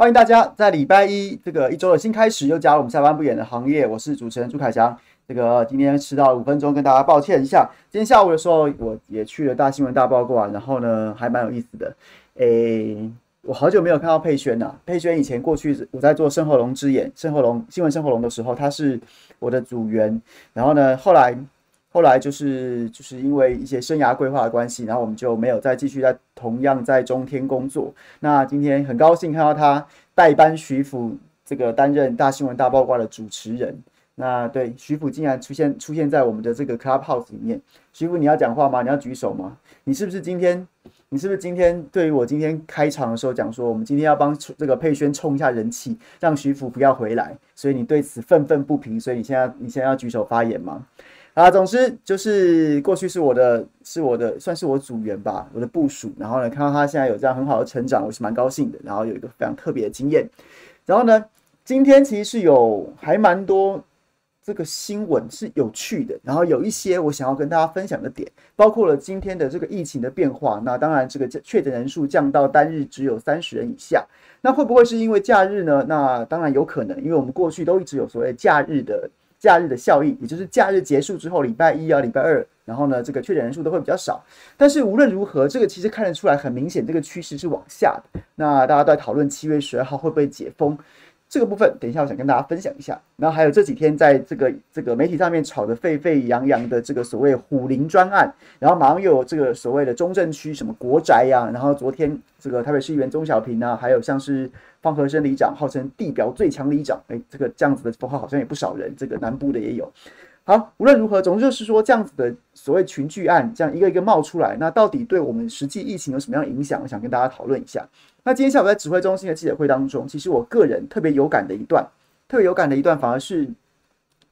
欢迎大家在礼拜一这个一周的新开始，又加入我们下班不演的行业。我是主持人朱凯翔。这个今天迟到五分钟，跟大家抱歉一下。今天下午的时候，我也去了大新闻大爆挂，然后呢，还蛮有意思的。诶，我好久没有看到佩轩了。佩轩以前过去我在做生活龙之眼、生活龙新闻生活龙的时候，他是我的组员。然后呢，后来。后来就是就是因为一些生涯规划的关系，然后我们就没有再继续在同样在中天工作。那今天很高兴看到他代班徐府这个担任大新闻大爆挂的主持人。那对徐府竟然出现出现在我们的这个 Clubhouse 里面。徐府你要讲话吗？你要举手吗？你是不是今天你是不是今天对于我今天开场的时候讲说，我们今天要帮这个佩轩冲一下人气，让徐府不要回来，所以你对此愤愤不平，所以你现在你现在要举手发言吗？啊，总之就是过去是我的，是我的，算是我组员吧，我的部属。然后呢，看到他现在有这样很好的成长，我是蛮高兴的。然后有一个非常特别的经验。然后呢，今天其实是有还蛮多这个新闻是有趣的。然后有一些我想要跟大家分享的点，包括了今天的这个疫情的变化。那当然，这个确诊人数降到单日只有三十人以下。那会不会是因为假日呢？那当然有可能，因为我们过去都一直有所谓假日的。假日的效应，也就是假日结束之后，礼拜一啊、礼拜二，然后呢，这个确诊人数都会比较少。但是无论如何，这个其实看得出来，很明显这个趋势是往下的。那大家都在讨论七月十二号会不会解封。这个部分，等一下我想跟大家分享一下。然后还有这几天在这个这个媒体上面炒得沸沸扬扬的这个所谓虎林专案，然后马上又有这个所谓的中正区什么国宅呀、然后昨天这个台北市议员钟小平啊，还有像是方和生里长，号称地表最强里长，哎，这个这样子的封号好像也不少人，这个南部的也有。好，无论如何，总之就是说，这样子的所谓群聚案，这样一个一个冒出来，那到底对我们实际疫情有什么样影响？我想跟大家讨论一下。那今天下午在指挥中心的记者会当中，其实我个人特别有感的一段，特别有感的一段，反而是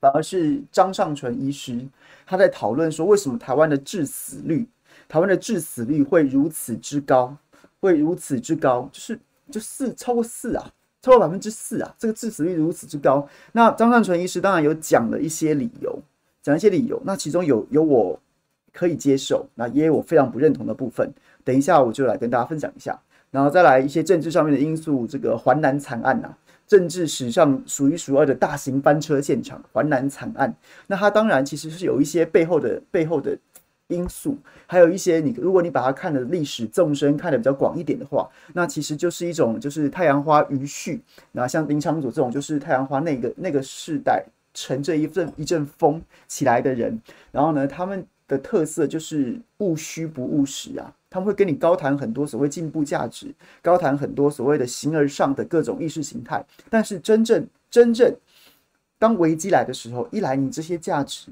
反而是张尚淳医师他在讨论说，为什么台湾的致死率，台湾的致死率会如此之高，会如此之高，就是就四超过四啊。超过百分之四啊！这个致死率如此之高，那张尚淳医师当然有讲了一些理由，讲一些理由。那其中有有我可以接受，那也有我非常不认同的部分。等一下我就来跟大家分享一下，然后再来一些政治上面的因素。这个环南惨案啊，政治史上数一数二的大型翻车现场——环南惨案。那它当然其实是有一些背后的背后的。因素，还有一些你，如果你把它看的历史纵深看得比较广一点的话，那其实就是一种就是太阳花余绪。那像林昌佐这种，就是太阳花那个那个世代乘着一阵一阵风起来的人，然后呢，他们的特色就是务虚不务实啊，他们会跟你高谈很多所谓进步价值，高谈很多所谓的形而上的各种意识形态，但是真正真正当危机来的时候，一来你这些价值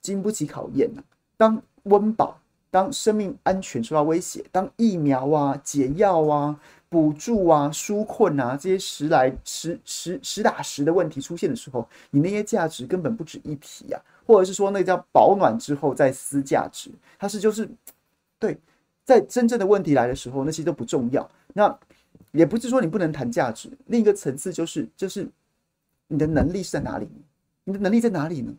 经不起考验啊，当温饱，当生命安全受到威胁，当疫苗啊、解药啊、补助啊、纾困啊这些实来实实实打实的问题出现的时候，你那些价值根本不值一提啊，或者是说那叫保暖之后再思价值，它是就是对，在真正的问题来的时候，那些都不重要。那也不是说你不能谈价值，另一个层次就是就是你的能力是在哪里？你的能力在哪里呢？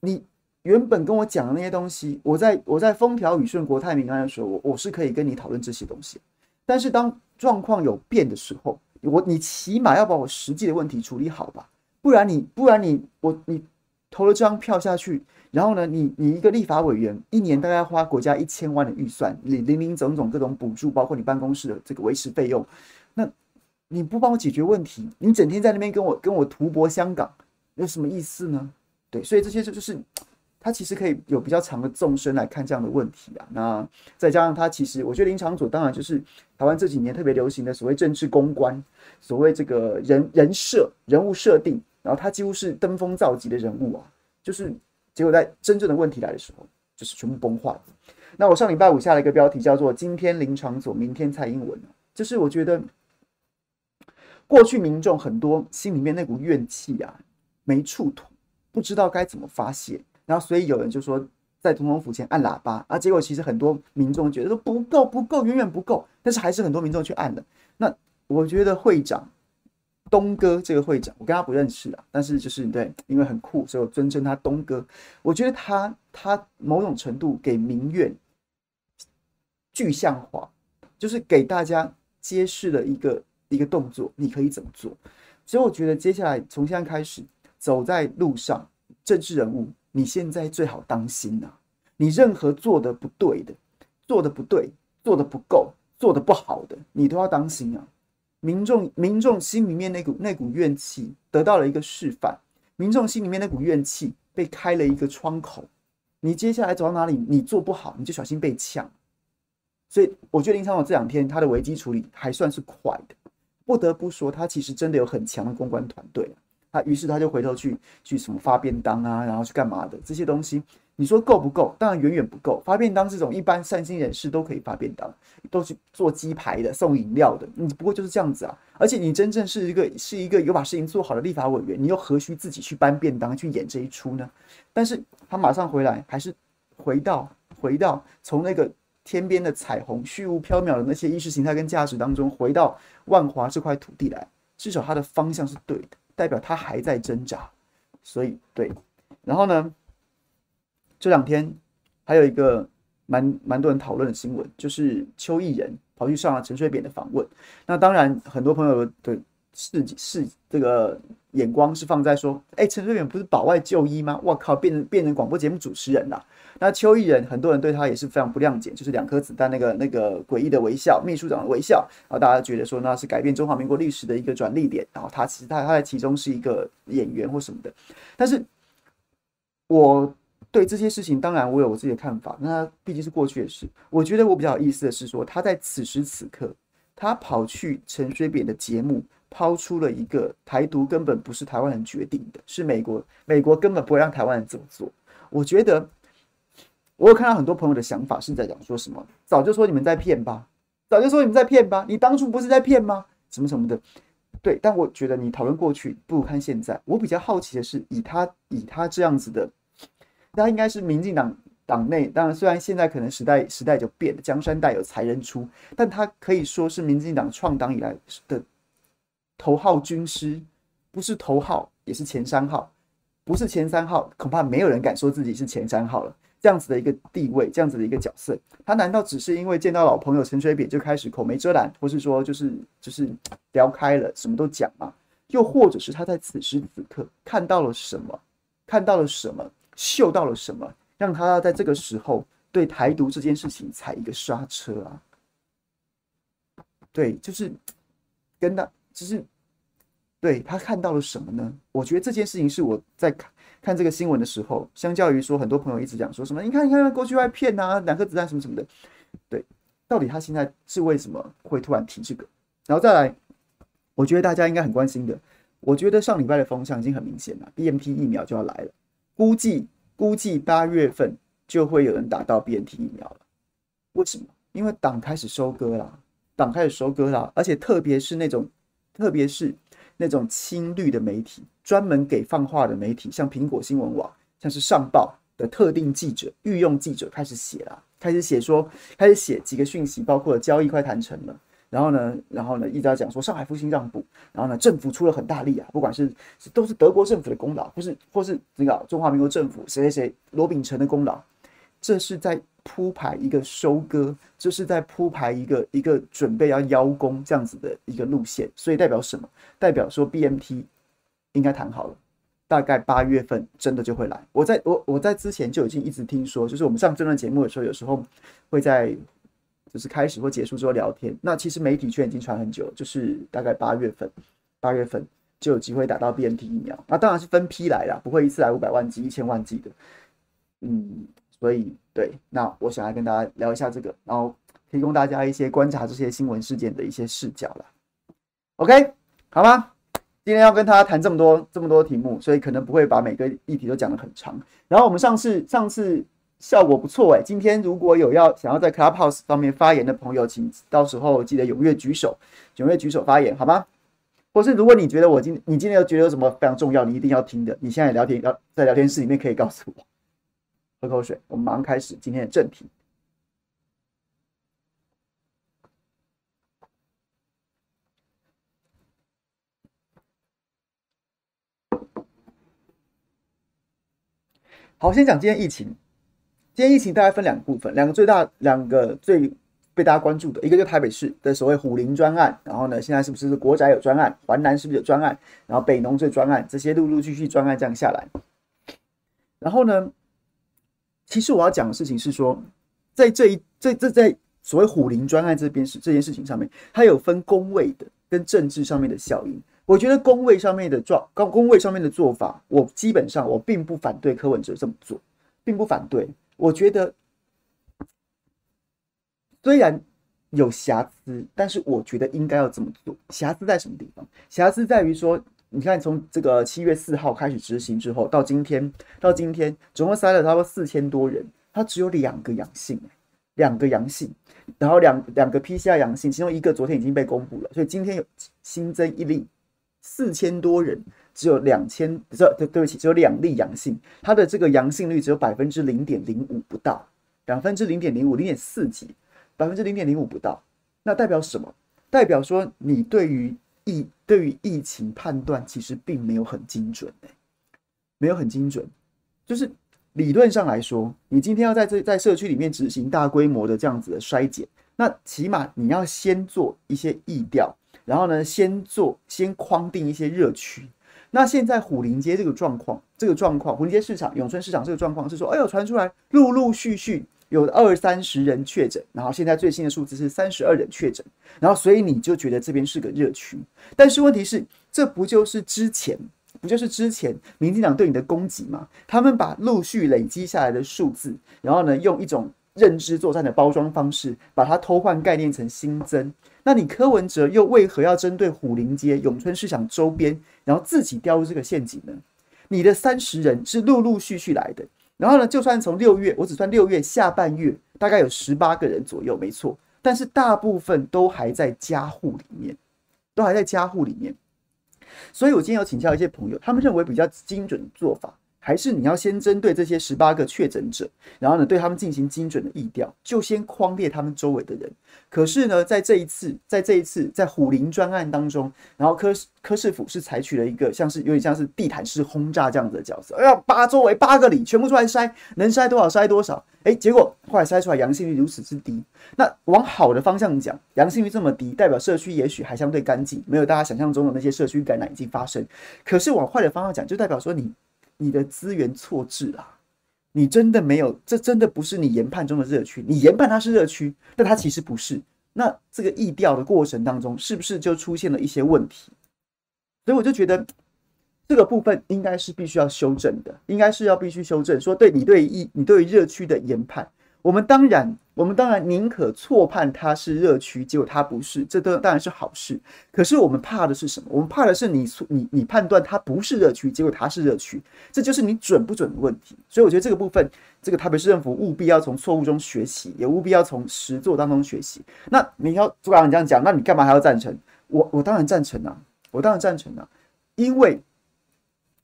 你。原本跟我讲的那些东西，我在我在风调雨顺、国泰民安的时候，我我是可以跟你讨论这些东西。但是当状况有变的时候，我你起码要把我实际的问题处理好吧，不然你不然你我你投了这张票下去，然后呢，你你一个立法委员一年大概要花国家一千万的预算，你林林总总各种补助，包括你办公室的这个维持费用，那你不帮我解决问题，你整天在那边跟我跟我图博香港，有什么意思呢？对，所以这些就就是。他其实可以有比较长的纵深来看这样的问题啊。那再加上他其实，我觉得林昶佐当然就是台湾这几年特别流行的所谓政治公关，所谓这个人人设、人物设定，然后他几乎是登峰造极的人物啊。就是结果在真正的问题来的时候，就是全部崩坏。那我上礼拜五下了一个标题叫做“今天林场所，明天蔡英文”，就是我觉得过去民众很多心里面那股怨气啊，没处吐，不知道该怎么发泄。然后，所以有人就说在总统府前按喇叭啊，结果其实很多民众觉得说不够，不够，远远不够，但是还是很多民众去按了。那我觉得会长东哥这个会长，我跟他不认识啊，但是就是对，因为很酷，所以我尊称他东哥。我觉得他他某种程度给民怨具象化，就是给大家揭示了一个一个动作，你可以怎么做？所以我觉得接下来从现在开始走在路上，政治人物，你现在最好当心呐、啊！你任何做的不对的，做的不对，做的不够，做的不好的，你都要当心啊！民众民众心里面那股那股怨气得到了一个示范，民众心里面那股怨气被开了一个窗口，你接下来走到哪里，你做不好，你就小心被呛。所以我觉得林昌佐这两天他的危机处理还算是快的。不得不说，他其实真的有很强的公关团队。他于是他就回头去去什么发便当啊，然后去干嘛的这些东西，你说够不够？当然远远不够。发便当这种一般善心人士都可以发便当，都去做鸡排的、送饮料的，你不过就是这样子啊。而且你真正是一个是一个有把事情做好的立法委员，你又何须自己去搬便当去演这一出呢？但是他马上回来，还是回到回到从那个。天边的彩虹，虚无缥缈的那些意识形态跟价值当中，回到万华这块土地来，至少他的方向是对的，代表他还在挣扎。所以对，然后呢，这两天还有一个蛮蛮多人讨论的新闻，就是邱毅人跑去上了陈水扁的访问。那当然，很多朋友的视视这个眼光是放在说，哎，陈水扁不是保外就医吗？我靠，变成变成广播节目主持人了。那邱毅人，很多人对他也是非常不谅解，就是两颗子弹那个那个诡异的微笑，秘书长的微笑，然后大家觉得说那是改变中华民国历史的一个转捩点，然后他其实他他在其中是一个演员或什么的，但是我对这些事情当然我有我自己的看法，那毕竟是过去的事。我觉得我比较有意思的是说，他在此时此刻，他跑去陈水扁的节目，抛出了一个台独根本不是台湾人决定的，是美国美国根本不会让台湾人这么做。我觉得。我有看到很多朋友的想法是在讲说什么，早就说你们在骗吧，早就说你们在骗吧，你当初不是在骗吗？什么什么的，对。但我觉得你讨论过去不如看现在。我比较好奇的是，以他以他这样子的，他应该是民进党党内，当然虽然现在可能时代时代就变了，江山代有才人出，但他可以说是民进党创党以来的头号军师，不是头号也是前三号，不是前三号，恐怕没有人敢说自己是前三号了。这样子的一个地位，这样子的一个角色，他难道只是因为见到老朋友陈水扁就开始口没遮拦，或是说就是就是聊开了，什么都讲吗？又或者是他在此时此刻看到了什么，看到了什么，嗅到了什么，让他在这个时候对台独这件事情踩一个刹车啊？对，就是跟他，就是对他看到了什么呢？我觉得这件事情是我在看。看这个新闻的时候，相较于说，很多朋友一直讲说什么，你看，你看，过去外骗呐，两颗子弹什么什么的，对，到底他现在是为什么会突然提这个？然后再来，我觉得大家应该很关心的，我觉得上礼拜的风向已经很明显了，BNT 疫苗就要来了，估计估计八月份就会有人打到 BNT 疫苗了。为什么？因为党开始收割了，党开始收割了，而且特别是那种，特别是。那种亲绿的媒体，专门给放话的媒体，像苹果新闻网，像是上报的特定记者、御用记者开始写了，开始写说，开始写几个讯息，包括交易快谈成了，然后呢，然后呢，一直在讲说上海复兴让步，然后呢，政府出了很大力啊，不管是都是德国政府的功劳，或是或是那个中华民国政府谁谁谁罗秉成的功劳，这是在。铺排一个收割，这是在铺排一个一个准备要邀功这样子的一个路线，所以代表什么？代表说 BMT 应该谈好了，大概八月份真的就会来。我在我我在之前就已经一直听说，就是我们上这段节目的时候，有时候会在就是开始或结束之后聊天。那其实媒体圈已经传很久，就是大概八月份，八月份就有机会打到 BNT 疫苗。那当然是分批来啦，不会一次来五百万剂、一千万剂的。嗯。所以，对，那我想来跟大家聊一下这个，然后提供大家一些观察这些新闻事件的一些视角了。OK，好吗？今天要跟大家谈这么多这么多题目，所以可能不会把每个议题都讲得很长。然后我们上次上次效果不错哎，今天如果有要想要在 Clubhouse 方面发言的朋友，请到时候记得踊跃举手，踊跃举手发言，好吗？或是如果你觉得我今你今天有觉得有什么非常重要，你一定要听的，你现在聊天要在聊天室里面可以告诉我。喝口水，我们马上开始今天的正题。好，先讲今天疫情。今天疫情大概分两部分，两个最大、两个最被大家关注的，一个就是台北市的所谓虎林专案，然后呢，现在是不是国宅有专案，环南是不是有专案，然后北农这专案，这些陆陆续续专案这样下来，然后呢，其实我要讲的事情是说，在这一这这在所谓虎林专案这边是这件事情上面，它有分公位的跟政治上面的效应。我觉得公位上面的状，公公位上面的做法，我基本上我并不反对柯文哲这么做，并不反对，我觉得。虽然有瑕疵，但是我觉得应该要这么做。瑕疵在什么地方？瑕疵在于说，你看从这个七月四号开始执行之后，到今天，到今天总共筛了差不多四千多人，他只有两个阳性，两个阳性，然后两两个 PCR 阳性，其中一个昨天已经被公布了，所以今天有新增一例，四千多人只有两千，这对对不起，只有两例阳性，它的这个阳性率只有百分之零点零五不到，两分之零点零五，零点四几。百分之零点零五不到，那代表什么？代表说你对于疫对于疫情判断其实并没有很精准，没有很精准。就是理论上来说，你今天要在这在社区里面执行大规模的这样子的筛检，那起码你要先做一些疫调，然后呢，先做先框定一些热区。那现在虎林街这个状况，这个状况，虎林街市场、永春市场这个状况是说，哎呦，传出来陆陆续续。有二三十人确诊，然后现在最新的数字是三十二人确诊，然后所以你就觉得这边是个热区，但是问题是，这不就是之前不就是之前民进党对你的攻击吗？他们把陆续累积下来的数字，然后呢，用一种认知作战的包装方式，把它偷换概念成新增。那你柯文哲又为何要针对虎林街、永春市场周边，然后自己掉入这个陷阱呢？你的三十人是陆陆续续来的。然后呢，就算从六月，我只算六月下半月，大概有十八个人左右，没错。但是大部分都还在家户里面，都还在家户里面。所以我今天有请教一些朋友，他们认为比较精准的做法。还是你要先针对这些十八个确诊者，然后呢，对他们进行精准的疫调，就先框列他们周围的人。可是呢，在这一次，在这一次在虎林专案当中，然后科科市府是采取了一个像是有点像是地毯式轰炸这样子的角色，哎呀，八周围八个里全部出来筛，能筛多少筛多少。哎，结果后来筛出来阳性率如此之低。那往好的方向讲，阳性率这么低，代表社区也许还相对干净，没有大家想象中的那些社区感染已经发生。可是往坏的方向讲，就代表说你。你的资源错置了，你真的没有，这真的不是你研判中的热区，你研判它是热区，但它其实不是。那这个疫调的过程当中，是不是就出现了一些问题？所以我就觉得这个部分应该是必须要修正的，应该是要必须修正，说对你对疫，你对热区的研判。我们当然，我们当然宁可错判它是热区，结果它不是，这都当然是好事。可是我们怕的是什么？我们怕的是你，你你判断它不是热区，结果它是热区，这就是你准不准的问题。所以我觉得这个部分，这个台北市政府务必要从错误中学习，也务必要从实作当中学习。那你要朱港长这样讲，那你干嘛还要赞成？我我当然赞成啊，我当然赞成啊，因为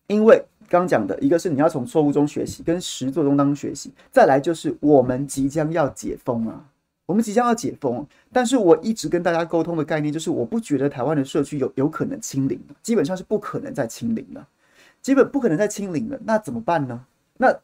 因为。刚讲的一个是你要从错误中学习，跟实作中当中学习，再来就是我们即将要解封啊，我们即将要解封，但是我一直跟大家沟通的概念就是，我不觉得台湾的社区有有可能清零，基本上是不可能再清零了，基本不可能再清零了，那怎么办呢？那。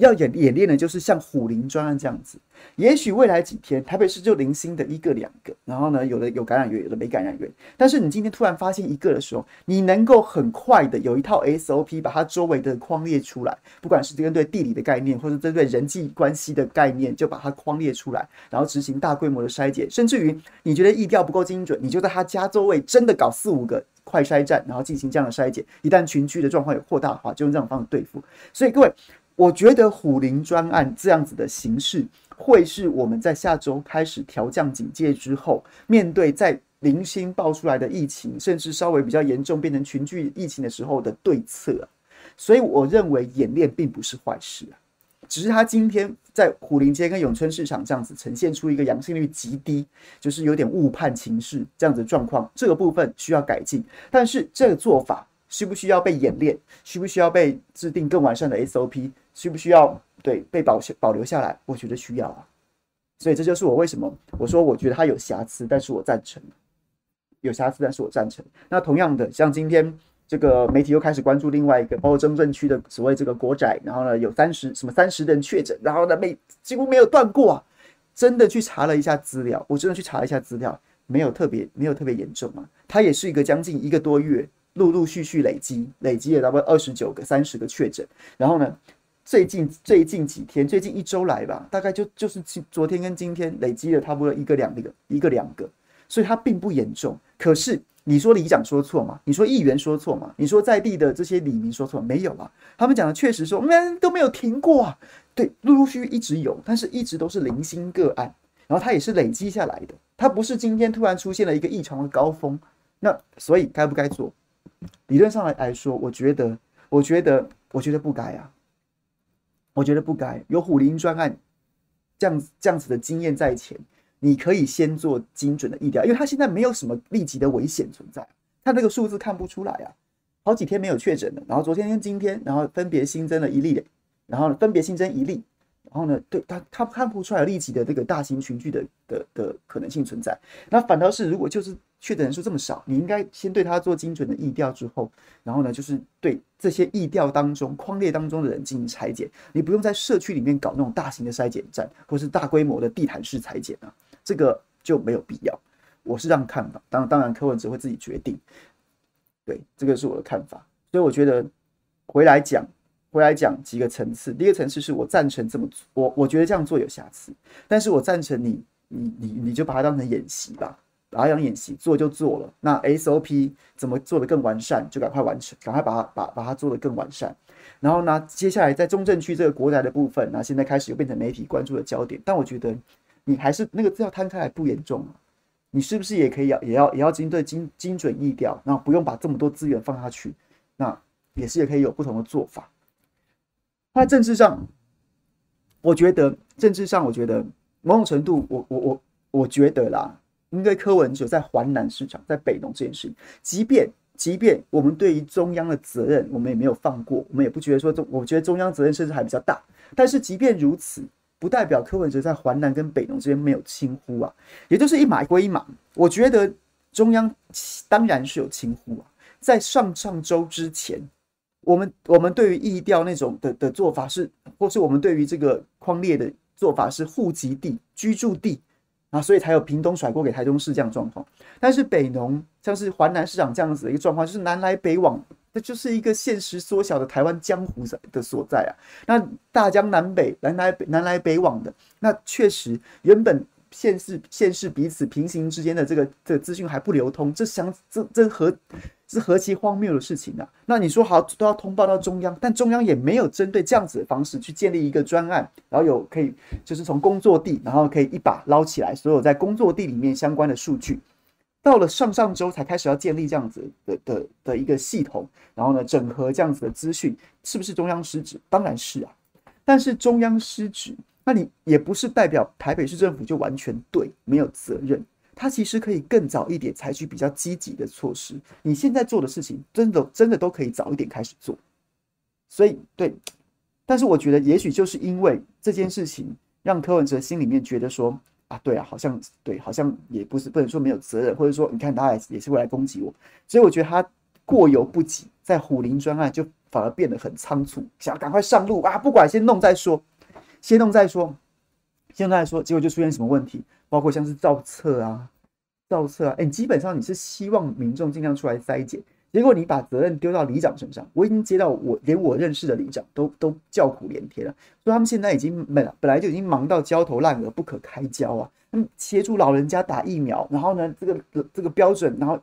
要演演练的，就是像虎林专案这样子。也许未来几天，台北市就零星的一个两个，然后呢，有的有感染源，有的没感染源。但是你今天突然发现一个的时候，你能够很快的有一套 SOP，把它周围的框列出来，不管是针对地理的概念，或者针对人际关系的概念，就把它框列出来，然后执行大规模的筛检。甚至于你觉得意调不够精准，你就在他家周围真的搞四五个快筛站，然后进行这样的筛检。一旦群聚的状况有扩大化，就用这种方式对付。所以各位。我觉得虎林专案这样子的形式，会是我们在下周开始调降警戒之后，面对在零星爆出来的疫情，甚至稍微比较严重变成群聚疫情的时候的对策。所以我认为演练并不是坏事啊，只是他今天在虎林街跟永春市场这样子呈现出一个阳性率极低，就是有点误判情势这样子的状况，这个部分需要改进。但是这个做法需不需要被演练？需不需要被制定更完善的 SOP？需不需要对被保保留下来？我觉得需要啊，所以这就是我为什么我说我觉得它有瑕疵，但是我赞成。有瑕疵，但是我赞成。那同样的，像今天这个媒体又开始关注另外一个，包括中正区的所谓这个国宅，然后呢有三十什么三十人确诊，然后呢没几乎没有断过啊。真的去查了一下资料，我真的去查了一下资料，没有特别没有特别严重啊。它也是一个将近一个多月，陆陆续续累积累积了大概二十九个、三十个确诊。然后呢，最近最近几天，最近一周来吧，大概就就是昨天跟今天累积了差不多一个两个一个两个，所以它并不严重。可是你说里长说错吗？你说议员说错吗？你说在地的这些里民说错？没有啊，他们讲的确实说，我们都没有停过啊。对，陆陆续续一直有，但是一直都是零星个案，然后它也是累积下来的，它不是今天突然出现了一个异常的高峰。那所以该不该做？理论上来来说，我觉得，我觉得，我觉得不该啊。我觉得不该有虎林专案这样这样子的经验在前，你可以先做精准的疫调，因为它现在没有什么立即的危险存在，它那个数字看不出来啊，好几天没有确诊了，然后昨天跟今天，然后分别新增了一例。然后呢分别新增一例，然后呢，对他他看不出来立即的这个大型群聚的的的可能性存在。那反倒是如果就是确诊人数这么少，你应该先对他做精准的疫调之后，然后呢，就是对这些疫调当中框列当中的人进行裁剪。你不用在社区里面搞那种大型的筛检站，或是大规模的地毯式裁剪啊，这个就没有必要。我是这样看法，当当然柯文哲会自己决定。对，这个是我的看法。所以我觉得回来讲。回来讲几个层次，第一个层次是我赞成这么做，我我觉得这样做有瑕疵，但是我赞成你，你你你就把它当成演习吧，把它当演习做就做了。那 SOP 怎么做得更完善，就赶快完成，赶快把它把把它做得更完善。然后呢，接下来在中正区这个国宅的部分，那现在开始又变成媒体关注的焦点。但我觉得你还是那个资料摊开来不严重啊，你是不是也可以要也要也要针对精精准疫调，然后不用把这么多资源放下去，那也是也可以有不同的做法。在政治上，我觉得政治上，我觉得某种程度，我我我我觉得啦，应该柯文哲在环南市场，在北农这件事情，即便即便我们对于中央的责任，我们也没有放过，我们也不觉得说中，我觉得中央责任甚至还比较大。但是即便如此，不代表柯文哲在环南跟北农之间没有轻忽啊，也就是一码归一码。我觉得中央当然是有轻忽啊，在上上周之前。我们我们对于疫调那种的的做法是，或是我们对于这个框列的做法是户籍地、居住地啊，所以才有屏东甩锅给台中市这样状况。但是北农像是环南市长这样子的一个状况，就是南来北往，这就是一个现实缩小的台湾江湖的所在啊。那大江南北、南来北、南来北往的，那确实原本县市县市彼此平行之间的这个这个资讯还不流通，这相这这和。是何其荒谬的事情啊！那你说好都要通报到中央，但中央也没有针对这样子的方式去建立一个专案，然后有可以就是从工作地，然后可以一把捞起来所有在工作地里面相关的数据。到了上上周才开始要建立这样子的的的一个系统，然后呢整合这样子的资讯，是不是中央失职？当然是啊。但是中央失职，那你也不是代表台北市政府就完全对，没有责任。他其实可以更早一点采取比较积极的措施。你现在做的事情，真的真的都可以早一点开始做。所以，对，但是我觉得，也许就是因为这件事情，让柯文哲心里面觉得说啊，对啊，好像对，好像也不是不能说没有责任，或者说你看他也也是会来攻击我。所以我觉得他过犹不及，在虎林专案就反而变得很仓促，想要赶快上路啊，不管先弄再说，先弄再说，先弄再说，结果就出现什么问题？包括像是造册啊、造册啊，哎、基本上你是希望民众尽量出来筛检，结果你把责任丢到里长身上。我已经接到我连我认识的里长都都叫苦连天了，说他们现在已经本本来就已经忙到焦头烂额、不可开交啊。他们协助老人家打疫苗，然后呢，这个这个标准，然后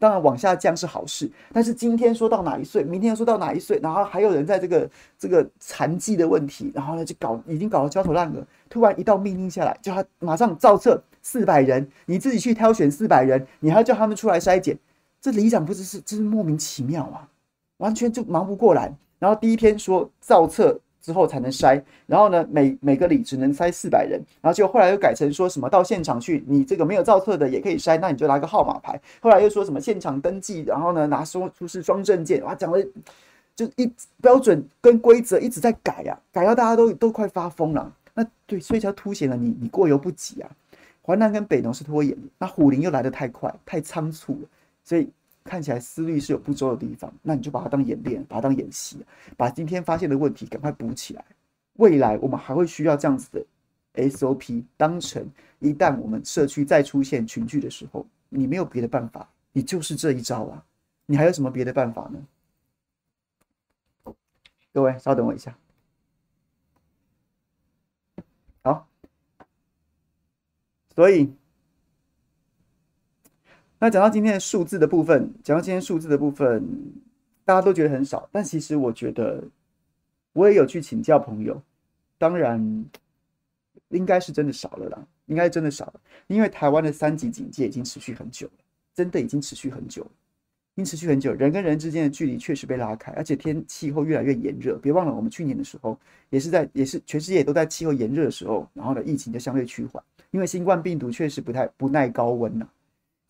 当然往下降是好事，但是今天说到哪一岁，明天又说到哪一岁，然后还有人在这个这个残疾的问题，然后呢就搞已经搞到焦头烂额。突然一道命令下来，叫他马上造册四百人，你自己去挑选四百人，你还要叫他们出来筛检，这里长不知是真是莫名其妙啊，完全就忙不过来。然后第一天说造册之后才能筛，然后呢每每个里只能筛四百人，然后就后来又改成说什么到现场去，你这个没有造册的也可以筛，那你就拿个号码牌。后来又说什么现场登记，然后呢拿出出示双证件，哇，讲的就一标准跟规则一直在改呀、啊，改到大家都都快发疯了。那对，所以才凸显了你你过犹不及啊！淮南跟北农是拖延，那虎林又来得太快，太仓促了，所以看起来思虑是有不周的地方。那你就把它当演练，把它当演习，把今天发现的问题赶快补起来。未来我们还会需要这样子的 SOP 当成一旦我们社区再出现群聚的时候，你没有别的办法，你就是这一招啊！你还有什么别的办法呢？各位，稍等我一下。好，所以那讲到今天的数字的部分，讲到今天数字的部分，大家都觉得很少，但其实我觉得，我也有去请教朋友，当然。应该是真的少了啦，应该真的少了，因为台湾的三级警戒已经持续很久了，真的已经持续很久了，已经持续很久，人跟人之间的距离确实被拉开，而且天气候越来越炎热。别忘了，我们去年的时候也是在，也是全世界都在气候炎热的时候，然后呢，疫情就相对趋缓，因为新冠病毒确实不太不耐高温呐，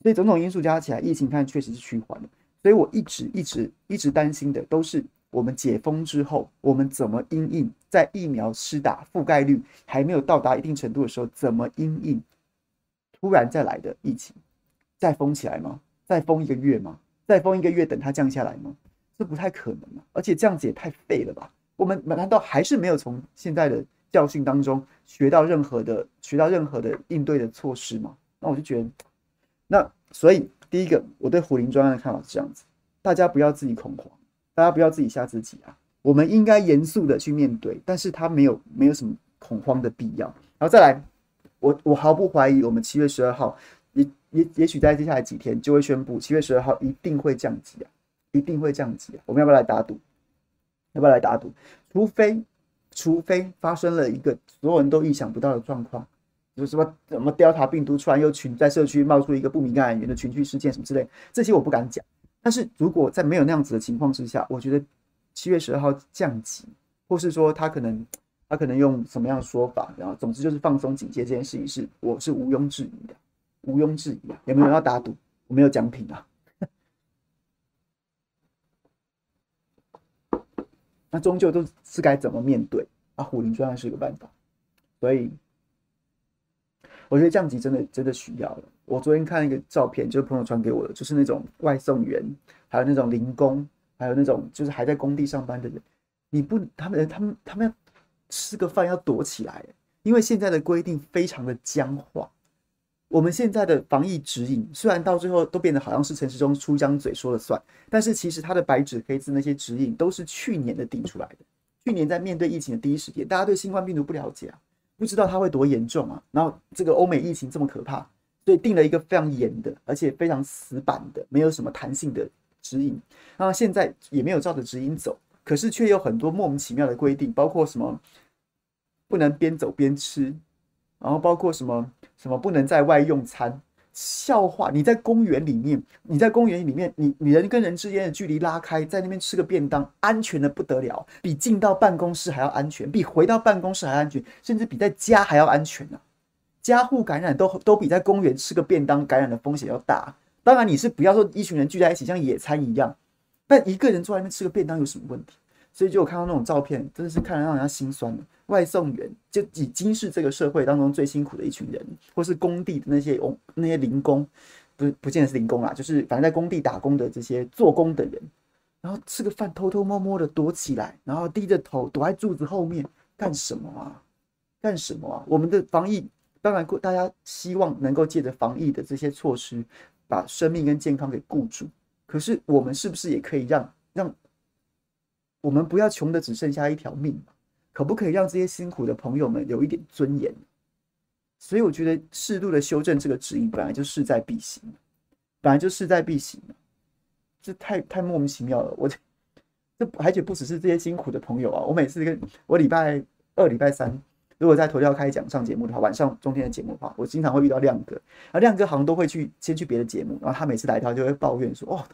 所以种种因素加起来，疫情看确实是趋缓的。所以我一直一直一直担心的都是。我们解封之后，我们怎么因应在疫苗施打覆盖率还没有到达一定程度的时候，怎么因应突然再来的疫情？再封起来吗？再封一个月吗？再封一个月等它降下来吗？这不太可能啊！而且这样子也太废了吧？我们难道还是没有从现在的教训当中学到任何的学到任何的应对的措施吗？那我就觉得，那所以第一个，我对虎林专案的看法是这样子：大家不要自己恐慌。大家不要自己吓自己啊！我们应该严肃的去面对，但是他没有没有什么恐慌的必要。然后再来，我我毫不怀疑，我们七月十二号也也也许在接下来几天就会宣布，七月十二号一定会降级啊，一定会降级啊！我们要不要来打赌？要不要来打赌？除非除非发生了一个所有人都意想不到的状况，就什么什么 Delta 病毒突然又群在社区冒出一个不明感染源的群聚事件什么之类，这些我不敢讲。但是如果在没有那样子的情况之下，我觉得七月十二号降级，或是说他可能他可能用什么样的说法，然后总之就是放松警戒这件事情是我是毋庸置疑的，毋庸置疑啊！有没有人要打赌？我没有奖品啊。那终究都是该怎么面对啊？虎林专案是一个办法，所以我觉得降级真的真的需要了。我昨天看一个照片，就是朋友传给我的，就是那种外送员，还有那种零工，还有那种就是还在工地上班的人。你不，他们他们他们要吃个饭要躲起来，因为现在的规定非常的僵化。我们现在的防疫指引，虽然到最后都变得好像是陈时中出一张嘴说了算，但是其实他的白纸黑字那些指引都是去年的定出来的。去年在面对疫情的第一时间，大家对新冠病毒不了解啊，不知道它会多严重啊。然后这个欧美疫情这么可怕。所以定了一个非常严的，而且非常死板的，没有什么弹性的指引。那现在也没有照着指引走，可是却有很多莫名其妙的规定，包括什么不能边走边吃，然后包括什么什么不能在外用餐。笑话！你在公园里面，你在公园里面，你你人跟人之间的距离拉开，在那边吃个便当，安全的不得了，比进到办公室还要安全，比回到办公室还安全，甚至比在家还要安全呢、啊。家户感染都都比在公园吃个便当感染的风险要大。当然，你是不要说一群人聚在一起像野餐一样，但一个人坐在那边吃个便当有什么问题？所以就我看到那种照片，真的是看得让人家心酸的。外送员就已经是这个社会当中最辛苦的一群人，或是工地的那些那些零工，不不见得是零工啦，就是反正在工地打工的这些做工的人，然后吃个饭偷偷摸摸的躲起来，然后低着头躲在柱子后面干什么啊？干什么啊？我们的防疫。当然，大家希望能够借着防疫的这些措施，把生命跟健康给顾住。可是，我们是不是也可以让让我们不要穷的只剩下一条命？可不可以让这些辛苦的朋友们有一点尊严？所以，我觉得适度的修正这个指引，本来就势在必行，本来就势在必行。这太太莫名其妙了。我这这而且不只是这些辛苦的朋友啊，我每次跟我礼拜二、礼拜三。如果在头条开讲上节目的话，晚上中天的节目的话，我经常会遇到亮哥，而亮哥好像都会去先去别的节目，然后他每次来他就会抱怨说：“哦，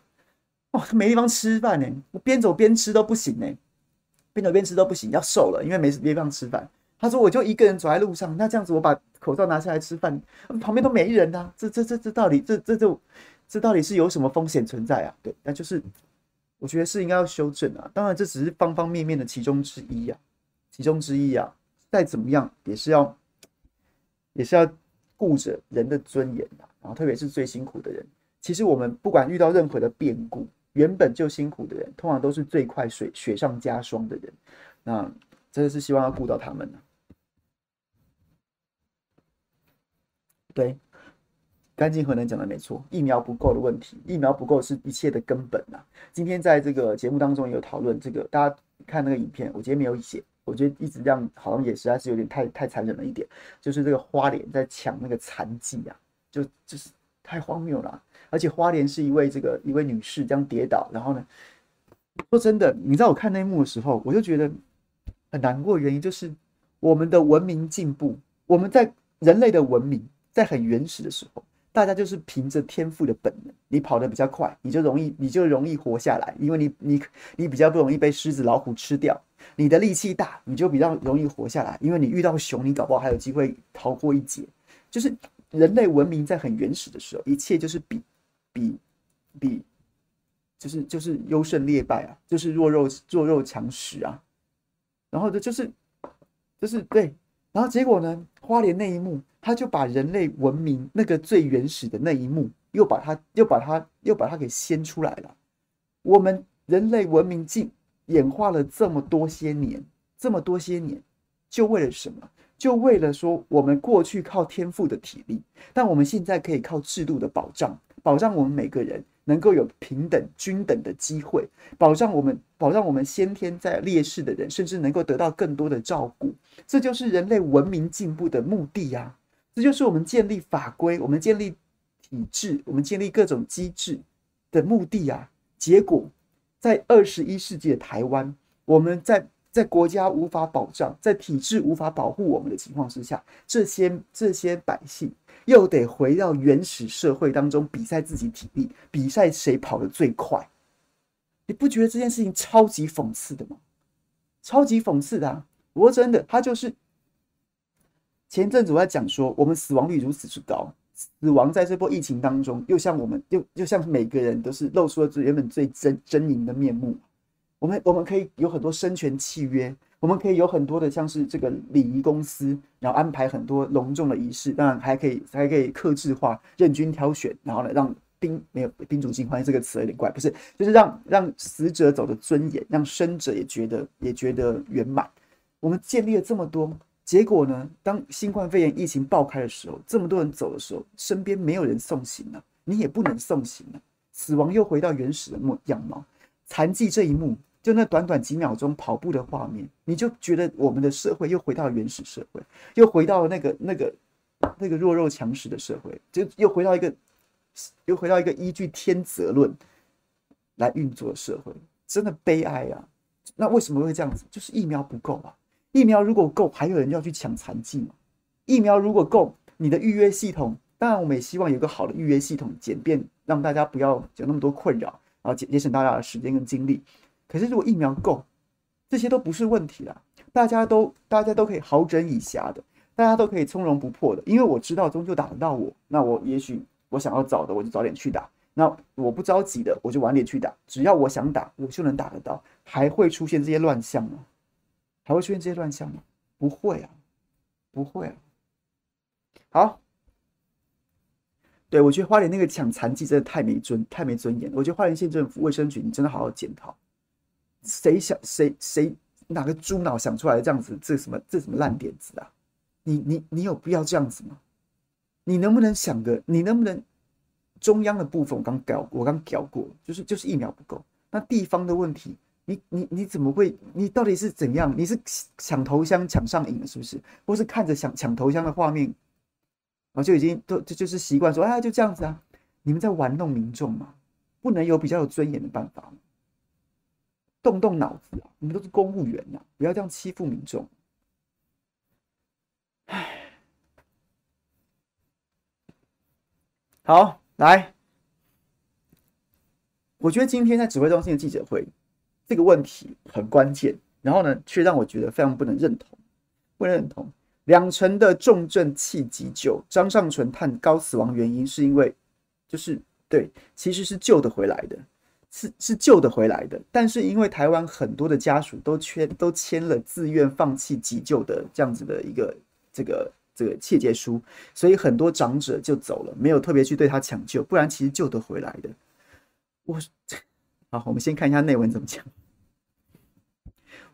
哦，他没地方吃饭呢，我边走边吃都不行呢，边走边吃都不行，要瘦了，因为没没地方吃饭。”他说：“我就一个人走在路上，那这样子我把口罩拿下来吃饭，旁边都没人啊，这这这这到底这这这这到底是有什么风险存在啊？对，那就是我觉得是应该要修正啊。当然这只是方方面面的其中之一啊，其中之一啊。”再怎么样，也是要，也是要顾着人的尊严的。然后，特别是最辛苦的人，其实我们不管遇到任何的变故，原本就辛苦的人，通常都是最快水雪上加霜的人。那真的是希望要顾到他们呢。对，干净核能讲的没错，疫苗不够的问题，疫苗不够是一切的根本呐。今天在这个节目当中也有讨论这个，大家看那个影片，我今天没有写，我觉得一直这样好像也实在是有点太太残忍了一点，就是这个花脸在抢那个残剂啊，就就是太荒谬了，而且花莲是一位这个一位女士这样跌倒，然后呢，说真的，你知道我看那一幕的时候，我就觉得很难过，原因就是我们的文明进步，我们在人类的文明在很原始的时候。大家就是凭着天赋的本能，你跑得比较快，你就容易，你就容易活下来，因为你你你比较不容易被狮子、老虎吃掉。你的力气大，你就比较容易活下来，因为你遇到熊，你搞不好还有机会逃过一劫。就是人类文明在很原始的时候，一切就是比比比，就是就是优胜劣败啊，就是弱肉弱肉强食啊。然后这就是就是对，然后结果呢？花莲那一幕。他就把人类文明那个最原始的那一幕，又把它又把它又把它给掀出来了。我们人类文明进演化了这么多些年，这么多些年，就为了什么？就为了说我们过去靠天赋的体力，但我们现在可以靠制度的保障，保障我们每个人能够有平等均等的机会，保障我们保障我们先天在劣势的人，甚至能够得到更多的照顾。这就是人类文明进步的目的呀。这就是我们建立法规、我们建立体制、我们建立各种机制的目的啊！结果，在二十一世纪的台湾，我们在在国家无法保障、在体制无法保护我们的情况之下，这些这些百姓又得回到原始社会当中比赛自己体力，比赛谁跑得最快。你不觉得这件事情超级讽刺的吗？超级讽刺的啊！我真的，他就是。前阵子我在讲说，我们死亡率如此之高，死亡在这波疫情当中，又像我们，又又像每个人都是露出了最原本最真狰狞的面目。我们我们可以有很多生权契约，我们可以有很多的像是这个礼仪公司，然后安排很多隆重的仪式，当然还可以还可以克制化，任君挑选，然后呢让宾没有宾主尽欢，这个词有点怪，不是，就是让让死者走的尊严，让生者也觉得也觉得圆满。我们建立了这么多。结果呢？当新冠肺炎疫情爆开的时候，这么多人走的时候，身边没有人送行了，你也不能送行了，死亡又回到原始的模样貌。残疾这一幕，就那短短几秒钟跑步的画面，你就觉得我们的社会又回到原始社会，又回到那个那个那个弱肉强食的社会，就又回到一个又回到一个依据天择论来运作的社会，真的悲哀啊！那为什么会这样子？就是疫苗不够啊。疫苗如果够，还有人要去抢残疾吗？疫苗如果够，你的预约系统，当然我们也希望有个好的预约系统，简便让大家不要有那么多困扰，然后节节省大家的时间跟精力。可是如果疫苗够，这些都不是问题了，大家都大家都可以好整以暇的，大家都可以从容不迫的，因为我知道终究打得到我，那我也许我想要早的我就早点去打，那我不着急的我就晚点去打，只要我想打，我就能打得到，还会出现这些乱象吗？还会出现这些乱象吗？不会啊，不会啊。好，对，我觉得花莲那个抢残疾真的太没尊太没尊严。我觉得花莲县政府卫生局，你真的好好检讨。谁想谁谁哪个猪脑想出来的这样子？这什么这什么烂点子啊？你你你有必要这样子吗？你能不能想个？你能不能中央的部分我刚搞我刚搞过，就是就是疫苗不够，那地方的问题。你你你怎么会？你到底是怎样？你是抢头香抢上瘾了是不是？或是看着想抢头香的画面，后就已经都这就是习惯说，哎，就这样子啊？你们在玩弄民众吗？不能有比较有尊严的办法吗？动动脑子啊！你们都是公务员呐，不要这样欺负民众。唉，好，来，我觉得今天在指挥中心的记者会。这个问题很关键，然后呢，却让我觉得非常不能认同。不能认同，两成的重症气急救，张尚淳探高死亡原因是因为，就是对，其实是救得回来的，是是救得回来的。但是因为台湾很多的家属都签都签了自愿放弃急救的这样子的一个这个这个切结书，所以很多长者就走了，没有特别去对他抢救，不然其实救得回来的。我。好，我们先看一下内文怎么讲。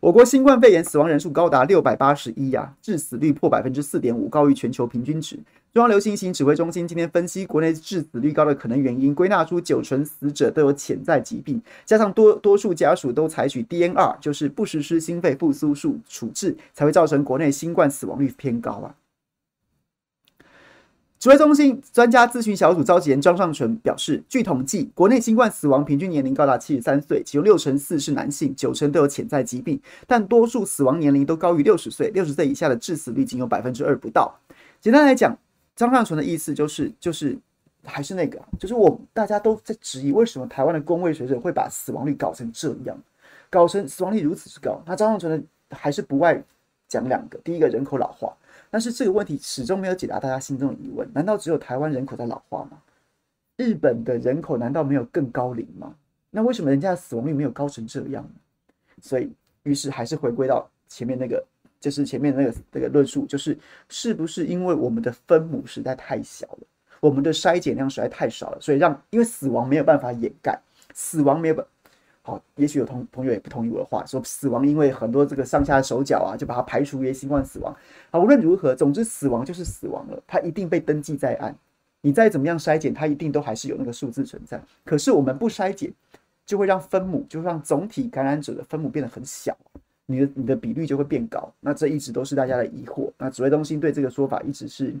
我国新冠肺炎死亡人数高达六百八十一呀，致死率破百分之四点五，高于全球平均值。中央流行疫情指挥中心今天分析国内致死率高的可能原因，归纳出九成死者都有潜在疾病，加上多多数家属都采取 DNR，就是不实施心肺复苏术处置，才会造成国内新冠死亡率偏高啊。指挥中心专家咨询小组召集人张尚淳表示，据统计，国内新冠死亡平均年龄高达七十三岁，其中六成四是男性，九成都有潜在疾病，但多数死亡年龄都高于六十岁，六十岁以下的致死率仅有百分之二不到。简单来讲，张尚淳的意思就是，就是还是那个，就是我大家都在质疑，为什么台湾的公卫水准会把死亡率搞成这样，搞成死亡率如此之高？那张尚淳呢，还是不外讲两个，第一个人口老化。但是这个问题始终没有解答大家心中的疑问：难道只有台湾人口在老化吗？日本的人口难道没有更高龄吗？那为什么人家的死亡率没有高成这样呢？所以，于是还是回归到前面那个，就是前面那个那个论述，就是是不是因为我们的分母实在太小了，我们的筛检量实在太少了，所以让因为死亡没有办法掩盖，死亡没有好，也许有同朋友也不同意我的话，说死亡因为很多这个上下手脚啊，就把它排除为新冠死亡。好，无论如何，总之死亡就是死亡了，它一定被登记在案。你再怎么样筛检，它一定都还是有那个数字存在。可是我们不筛检，就会让分母，就让总体感染者的分母变得很小，你的你的比率就会变高。那这一直都是大家的疑惑。那指挥中心对这个说法一直是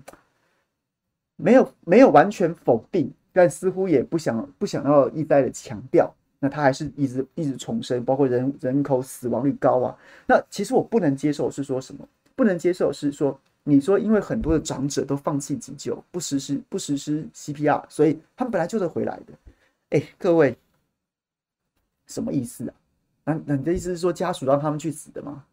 没有没有完全否定，但似乎也不想不想要一再的强调。那他还是一直一直重生，包括人人口死亡率高啊。那其实我不能接受是说什么？不能接受是说，你说因为很多的长者都放弃急救，不实施不实施 CPR，所以他们本来就得回来的。哎，各位，什么意思啊？那那你的意思是说家属让他们去死的吗？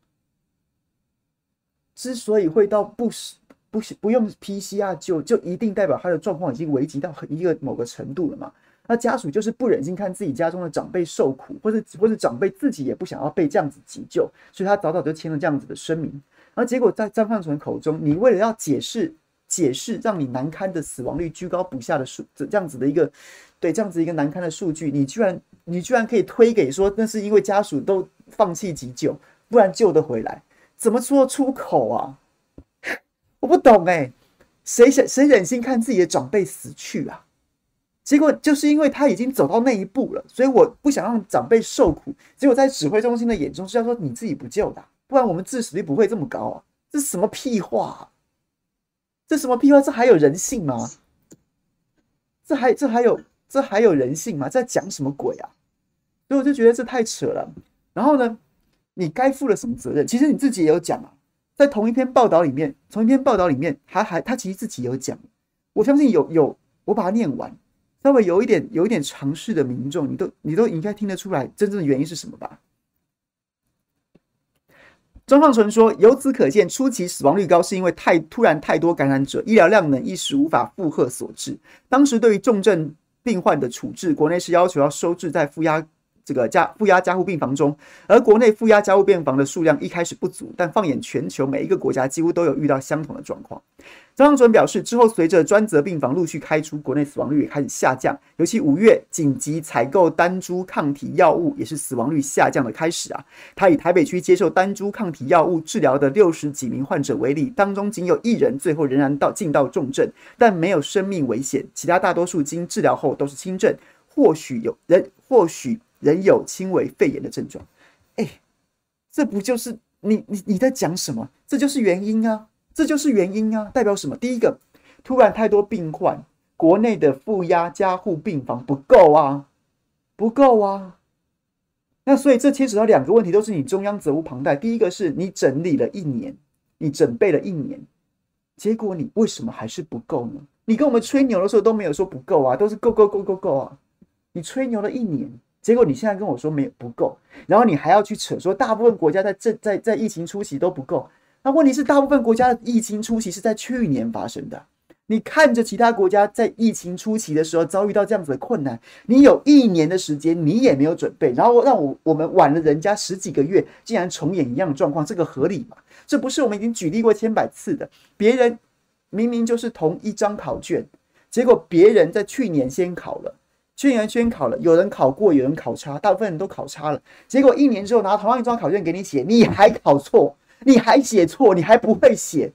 之所以会到不实不不用 PCR 救，就一定代表他的状况已经危急到一个某个程度了吗？那家属就是不忍心看自己家中的长辈受苦，或者或者长辈自己也不想要被这样子急救，所以他早早就签了这样子的声明。然后结果在张上淳口中，你为了要解释解释让你难堪的死亡率居高不下的数这样子的一个对这样子一个难堪的数据，你居然你居然可以推给说那是因为家属都放弃急救，不然救得回来，怎么说出口啊？我不懂哎，谁谁谁忍心看自己的长辈死去啊？结果就是因为他已经走到那一步了，所以我不想让长辈受苦。结果在指挥中心的眼中是要说你自己不救的，不然我们致死率不会这么高啊！这什么屁话？这什么屁话？这还有人性吗？这还这还有这还有人性吗？在讲什么鬼啊？所以我就觉得这太扯了。然后呢，你该负了什么责任？其实你自己也有讲啊，在同一篇报道里面，同一篇报道里面，还还他其实自己有讲。我相信有有，我把它念完。稍微有一点有一点常识的民众，你都你都应该听得出来真正的原因是什么吧？张尚成说：“由此可见，初期死亡率高是因为太突然太多感染者，医疗量能一时无法负荷所致。当时对于重症病患的处置，国内是要求要收治在负压。”这个加负压加护病房中，而国内负压加护病房的数量一开始不足，但放眼全球，每一个国家几乎都有遇到相同的状况。张上淳表示，之后随着专责病房陆续开出，国内死亡率也开始下降。尤其五月紧急采购单株抗体药物，也是死亡率下降的开始啊。他以台北区接受单株抗体药物治疗的六十几名患者为例，当中仅有一人最后仍然到进到重症，但没有生命危险，其他大多数经治疗后都是轻症，或许有人或许。仍有轻微肺炎的症状，哎、这不就是你你你在讲什么？这就是原因啊，这就是原因啊，代表什么？第一个，突然太多病患，国内的负压加护病房不够啊，不够啊。那所以这牵扯到两个问题，都是你中央责无旁贷。第一个是你整理了一年，你准备了一年，结果你为什么还是不够呢？你跟我们吹牛的时候都没有说不够啊，都是够够够够够啊，你吹牛了一年。结果你现在跟我说没不够，然后你还要去扯说大部分国家在这在在疫情初期都不够。那问题是大部分国家的疫情初期是在去年发生的，你看着其他国家在疫情初期的时候遭遇到这样子的困难，你有一年的时间你也没有准备，然后让我我们晚了人家十几个月，竟然重演一样的状况，这个合理吗？这不是我们已经举例过千百次的，别人明明就是同一张考卷，结果别人在去年先考了。圈圆圈考了，有人考过，有人考差，大部分人都考差了。结果一年之后拿同样一张考卷给你写，你还考错，你还写错，你还不会写，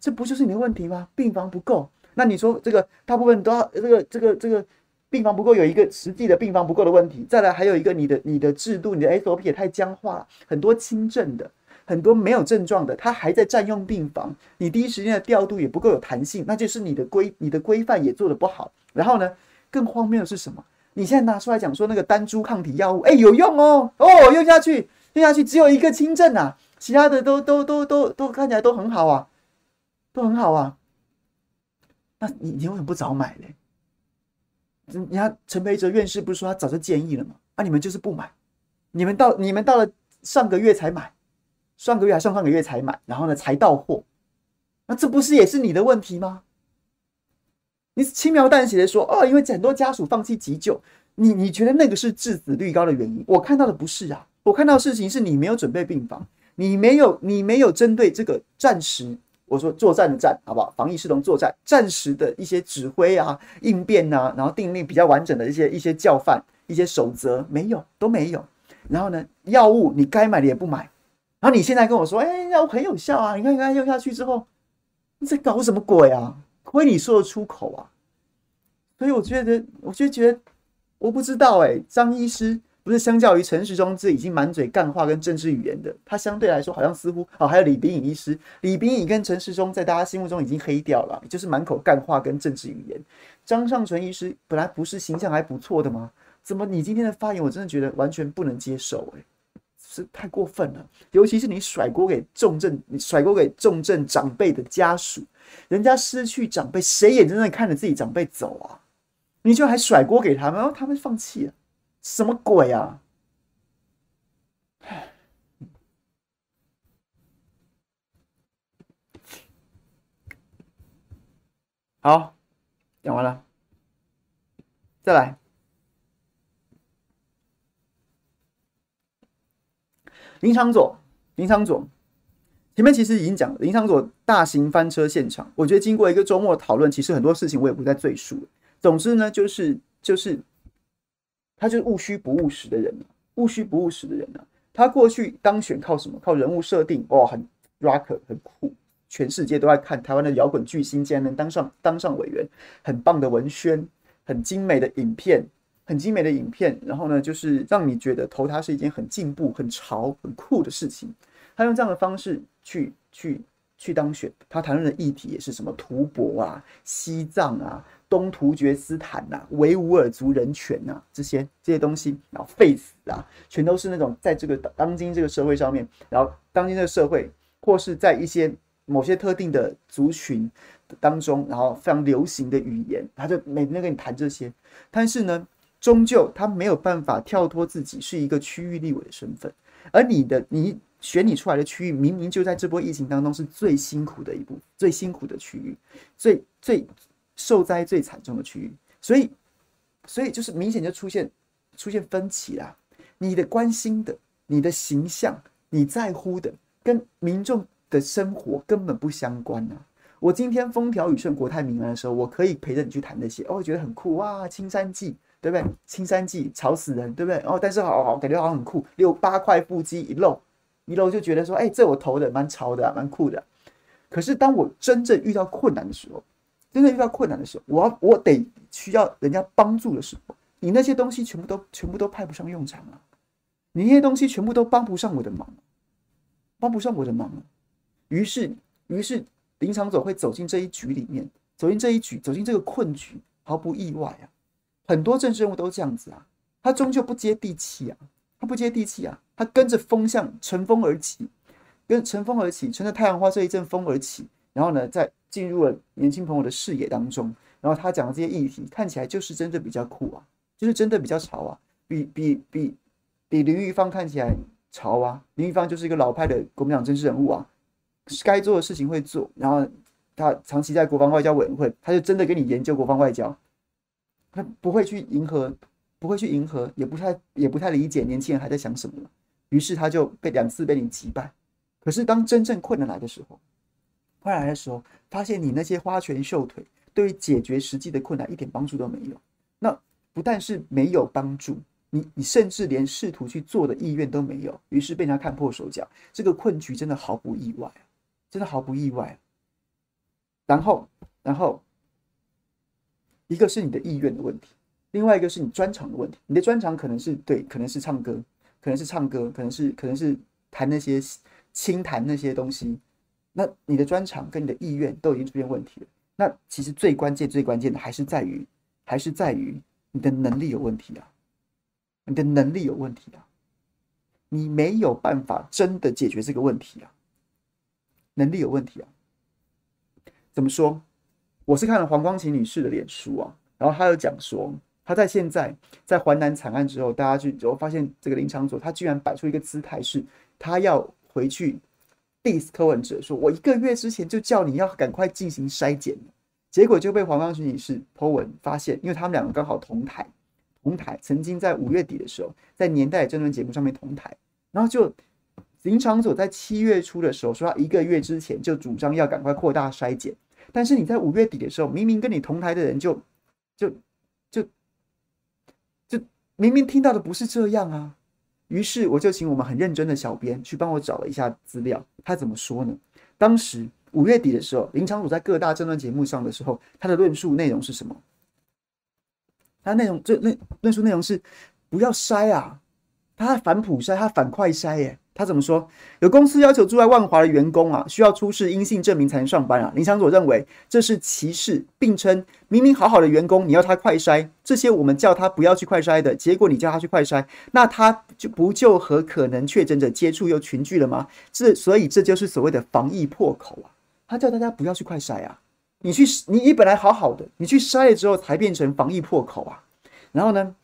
这不就是你的问题吗？病房不够，那你说这个大部分都要这个这个这个病房不够，有一个实际的病房不够的问题。再来还有一个你的你的制度，你的 SOP 也太僵化了，很多轻症的。很多没有症状的，他还在占用病房，你第一时间的调度也不够有弹性，那就是你的规你的规范也做得不好。然后呢，更荒谬的是什么？你现在拿出来讲说那个单株抗体药物，哎，有用哦，哦，用下去，用下去，只有一个轻症啊，其他的都都都都都看起来都很好啊，都很好啊。那你你为什么不早买嘞？人家陈培哲院士不是说他早就建议了吗？啊，你们就是不买，你们到你们到了上个月才买。上个月还上上个月才买，然后呢才到货，那这不是也是你的问题吗？你轻描淡写的说哦，因为很多家属放弃急救，你你觉得那个是致死率高的原因？我看到的不是啊，我看到的事情是你没有准备病房，你没有你没有针对这个战时，我说作战的战，好不好？防疫视同作战，战时的一些指挥啊、应变啊，然后订立比较完整的一些一些教范、一些守则，没有都没有。然后呢，药物你该买的也不买。然后你现在跟我说，哎，药物很有效啊！你看，你看用下去之后，你在搞什么鬼啊？亏你说得出口啊！所以我觉得，我就觉得，我不知道哎，张医师不是相较于陈时中这已经满嘴干话跟政治语言的，他相对来说好像似乎哦，还有李炳颖医师，李炳颖跟陈时中在大家心目中已经黑掉了，就是满口干话跟政治语言。张尚淳医师本来不是形象还不错的吗？怎么你今天的发言，我真的觉得完全不能接受哎。是太过分了，尤其是你甩锅给重症，你甩锅给重症长辈的家属，人家失去长辈，谁眼睁睁看着自己长辈走啊？你就还甩锅给他们，然后他们放弃了，什么鬼啊？好，讲完了，再来。林昶佐，林昶佐，前面其实已经讲了林昶佐大型翻车现场。我觉得经过一个周末的讨论，其实很多事情我也不再赘述了。总之呢，就是就是，他就是务虚不务实的人，务虚不务实的人呢。他过去当选靠什么？靠人物设定，哇，很 rock，很酷，全世界都在看台湾的摇滚巨星竟然能当上当上委员，很棒的文宣，很精美的影片。很精美的影片，然后呢，就是让你觉得投他是一件很进步、很潮、很酷的事情。他用这样的方式去去去当选，他谈论的议题也是什么吐蕃啊、西藏啊、东突厥斯坦呐、啊、维吾尔族人权呐、啊、这些这些东西，然后废死啊，全都是那种在这个当今这个社会上面，然后当今这个社会或是在一些某些特定的族群当中，然后非常流行的语言，他就每天跟你谈这些，但是呢。终究他没有办法跳脱自己是一个区域立委的身份，而你的你选你出来的区域，明明就在这波疫情当中是最辛苦的一步，最辛苦的区域，最最受灾最惨重的区域，所以所以就是明显就出现出现分歧啦。你的关心的，你的形象，你在乎的，跟民众的生活根本不相关啊。我今天风调雨顺、国泰民安的时候，我可以陪着你去谈那些，哦，觉得很酷哇，青山记。对不对？青山记吵死人，对不对？哦，但是好好感觉好像很酷，六八块腹肌一露一楼就觉得说，哎，这我投的蛮潮的，啊，蛮酷的。可是当我真正遇到困难的时候，真正遇到困难的时候，我要我得需要人家帮助的时候，你那些东西全部都全部都派不上用场啊！你那些东西全部都帮不上我的忙，帮不上我的忙。于是，于是林昶佐会走进这一局里面，走进这一局，走进这个困局，毫不意外啊。很多政治人物都这样子啊，他终究不接地气啊，他不接地气啊，他跟着风向乘风而起，跟乘风而起，乘着太阳花这一阵风而起，然后呢，再进入了年轻朋友的视野当中，然后他讲的这些议题看起来就是真的比较酷啊，就是真的比较潮啊，比比比比林玉芳看起来潮啊，林玉芳就是一个老派的国民党政治人物啊，该做的事情会做，然后他长期在国防外交委员会，他就真的跟你研究国防外交。他不会去迎合，不会去迎合，也不太也不太理解年轻人还在想什么，于是他就被两次被你击败。可是当真正困难来的时候，困难来的时候，发现你那些花拳绣腿对于解决实际的困难一点帮助都没有。那不但是没有帮助，你你甚至连试图去做的意愿都没有，于是被人家看破手脚。这个困局真的毫不意外，真的毫不意外。然后，然后，一个是你的意愿的问题，另外一个是你专长的问题。你的专长可能是对，可能是唱歌，可能是唱歌，可能是可能是弹那些轻弹那些东西。那你的专长跟你的意愿都已经出现问题了。那其实最关键、最关键的还是在于，还是在于你的能力有问题啊！你的能力有问题啊！你没有办法真的解决这个问题啊！能力有问题啊！怎么说？我是看了黄光琴女士的脸书啊，然后她有讲说，他在现在在淮南惨案之后，大家去就发现这个林昶佐，他居然摆出一个姿态，是他要回去。diss 柯文哲说：“我一个月之前就叫你要赶快进行筛检，结果就被黄光芹女士 po 文发现，因为他们两个刚好同台，同台曾经在五月底的时候，在年代争论节目上面同台，然后就林昶佐在七月初的时候说他一个月之前就主张要赶快扩大筛检，但是你在五月底的时候，明明跟你同台的人就就明明听到的不是这样啊。”于是我就请我们很认真的小编去帮我找了一下资料，他怎么说呢？当时五月底的时候，林昶佐在各大政论节目上的时候，他的论述内容是什么？他内容这论论述内容是不要筛啊，他反普筛，他反快筛耶。他怎么说？有公司要求住在万华的员工啊，需要出示阴性证明才能上班啊。林昶佐认为这是歧视，并称明明好好的员工，你要他快筛，这些我们叫他不要去快筛的，结果你叫他去快筛，那他就不就和可能确诊者接触又群聚了吗？这所以这就是所谓的防疫破口啊。他叫大家不要去快筛啊，你去你你本来好好的，你去筛了之后才变成防疫破口啊。然后呢，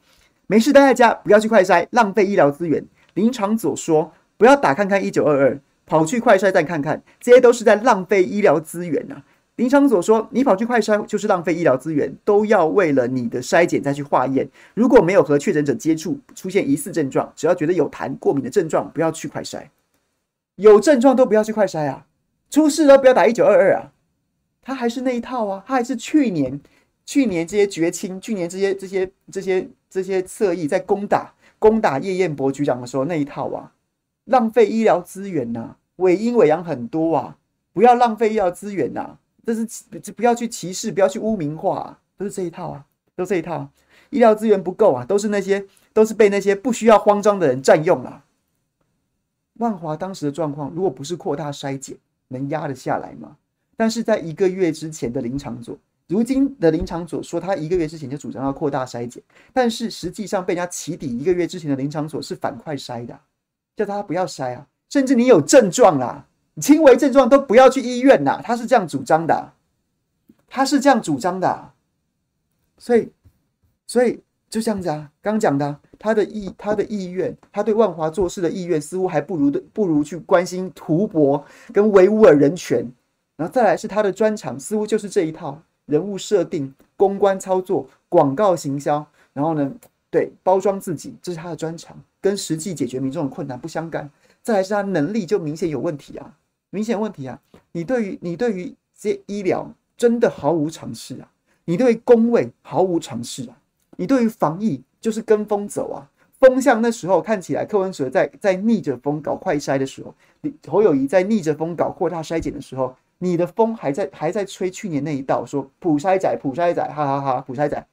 没事待在家，不要去快筛，浪费医疗资源。林昶佐说。不要打看看一九二二，跑去快筛站看看，这些都是在浪费医疗资源呐、啊。林昶佐说：“你跑去快筛就是浪费医疗资源，都要为了你的筛检再去化验。如果没有和确诊者接触，出现疑似症状，只要觉得有痰、过敏的症状，不要去快筛。有症状都不要去快筛啊！出事了不要打一九二二啊！他还是那一套啊，他还是去年、去年这些绝亲、去年这些、这些、这些、这些侧翼在攻打、攻打叶彦伯局长的时候那一套啊。”浪费医疗资源呐、啊，伪阴伪阳很多啊！不要浪费医疗资源呐、啊，这是不要去歧视，不要去污名化、啊，都是这一套啊，都这一套。啊医疗资源不够啊，都是那些都是被那些不需要慌张的人占用啊。万华当时的状况，如果不是扩大筛检，能压得下来吗？但是在一个月之前的林昶佐，如今的林昶佐说他一个月之前就主张要扩大筛检，但是实际上被人家起底，一个月之前的林昶佐是反快筛的。叫他不要筛啊，甚至你有症状啦，你轻微症状都不要去医院呐，他是这样主张的，他是这样主张的，所以，所以就这样子啊，刚讲的，他的意，他的意愿，他对万华做事的意愿，似乎还不如的，不如去关心图博跟维吾尔人权，然后再来是他的专长，似乎就是这一套。人物设定、公关操作、广告行销，然后呢，对，包装自己，这是他的专长。跟实际解决民众的困难不相干，再来是他能力就明显有问题啊，明显问题啊！你对于你对于这些医疗真的毫无常识啊，你对于公卫毫无常识啊，你对于防疫就是跟风走啊，风向那时候看起来柯文哲在在逆着风搞快筛的时候，侯友谊在逆着风搞扩大筛检的时候，你的风还在还在吹去年那一道说普筛仔普筛仔哈哈哈普筛仔，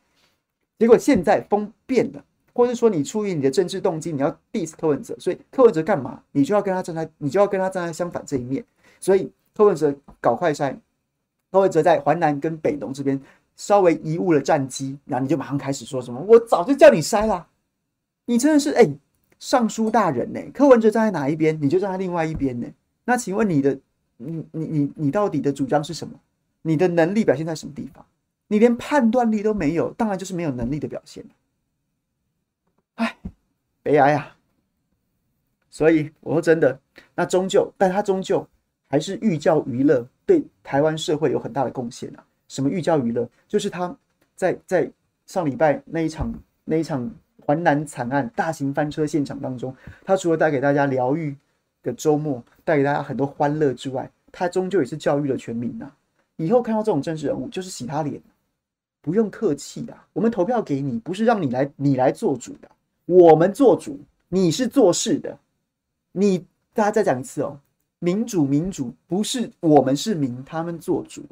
结果现在风变了。或是说你出于你的政治动机，你要 diss 柯文哲，所以柯文哲干嘛，你就要跟他站在，你就要跟他站在相反这一面。所以柯文哲搞快筛，柯文哲在淮南跟北农这边稍微贻误了战机，然后你就马上开始说什么，我早就叫你筛啦，你真的是哎、尚书大人呢？柯文哲站在哪一边，你就站在另外一边呢？那请问你的，你你你你到底的主张是什么？你的能力表现在什么地方？你连判断力都没有，当然就是没有能力的表现。哎，悲哀啊！所以我说真的，那终究，但他终究还是寓教于乐，对台湾社会有很大的贡献啊。什么寓教于乐？就是他在在上礼拜那一场那一场环南惨案大型翻车现场当中，他除了带给大家疗愈的周末，带给大家很多欢乐之外，他终究也是教育了全民呐、以后看到这种政治人物，就是洗他脸。不用客气啊，我们投票给你，不是让你来你来做主的，我们做主，你是做事的。你大家再讲一次哦，民主民主不是我们是民，他们做主，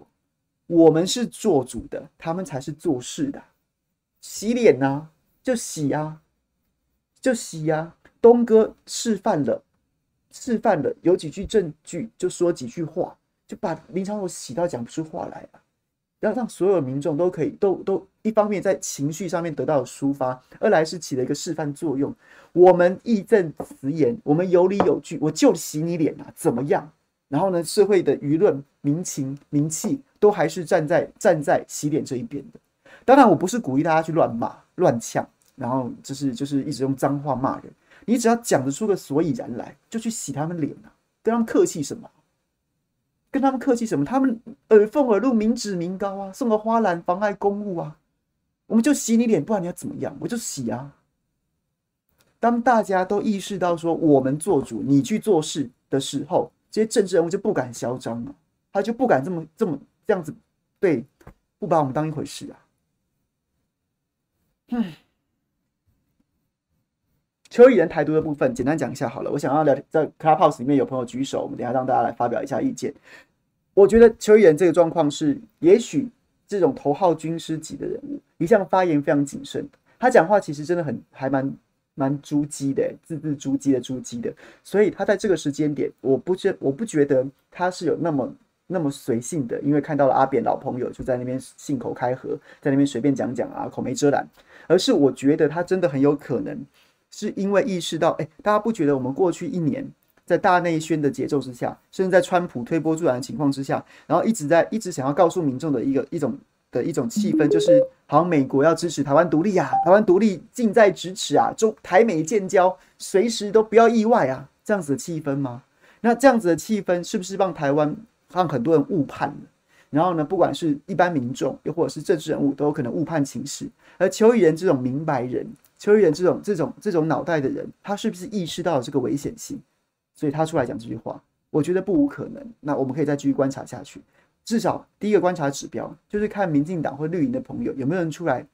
我们是做主的，他们才是做事的。洗脸呐，就洗啊，就洗啊。东哥示范了，示范了，有几句证据就说几句话，就把林昶佐洗到讲不出话来啊。要让所有民众都可以都都一方面在情绪上面得到抒发，二来是起了一个示范作用。我们义正辞严，我们有理有据，我就洗你脸啊，怎么样？然后呢，社会的舆论、民情、民气都还是站在站在洗脸这一边的。当然，我不是鼓励大家去乱骂、乱呛，然后就是就是一直用脏话骂人。你只要讲得出个所以然来，就去洗他们脸啊，跟他们客气什么？跟他们客气什么？他们耳奉耳禄，民脂民膏啊，送个花篮妨碍公务啊，我们就洗你脸，不然你要怎么样？我就洗啊。当大家都意识到说我们做主，你去做事的时候，这些政治人物就不敢嚣张了，他就不敢这么这么这样子，对，不把我们当一回事啊。嗯，邱议员台独的部分，简单讲一下好了。我想要聊，在 Clubhouse 里面有朋友举手，我们等下让大家来发表一下意见。我觉得邱议员这个状况是，也许这种头号军师级的人物，一向发言非常谨慎，他讲话其实真的很还蛮。蛮猪鸡的，字字珠玑的猪鸡的，所以他在这个时间点，我不觉我不觉得他是有那么那么随性的，因为看到了阿扁老朋友就在那边信口开河，在那边随便讲讲啊，口没遮拦，而是我觉得他真的很有可能是因为意识到，哎，大家不觉得我们过去一年在大内宣的节奏之下，甚至在川普推波助澜的情况之下，然后一直在一直想要告诉民众的一个一种。的一种气氛，就是好像美国要支持台湾独立啊，台湾独立近在咫尺啊，中台美建交随时都不要意外啊，这样子的气氛吗？那这样子的气氛是不是让台湾让很多人误判了？然后呢，不管是一般民众，又或者是政治人物，都有可能误判情势。而邱议员这种明白人，邱议员这种这种这种脑袋的人，他是不是意识到了这个危险性？所以他出来讲这句话，我觉得不无可能。那我们可以再继续观察下去。至少第一个观察指标就是看民进党或绿营的朋友有没有人出来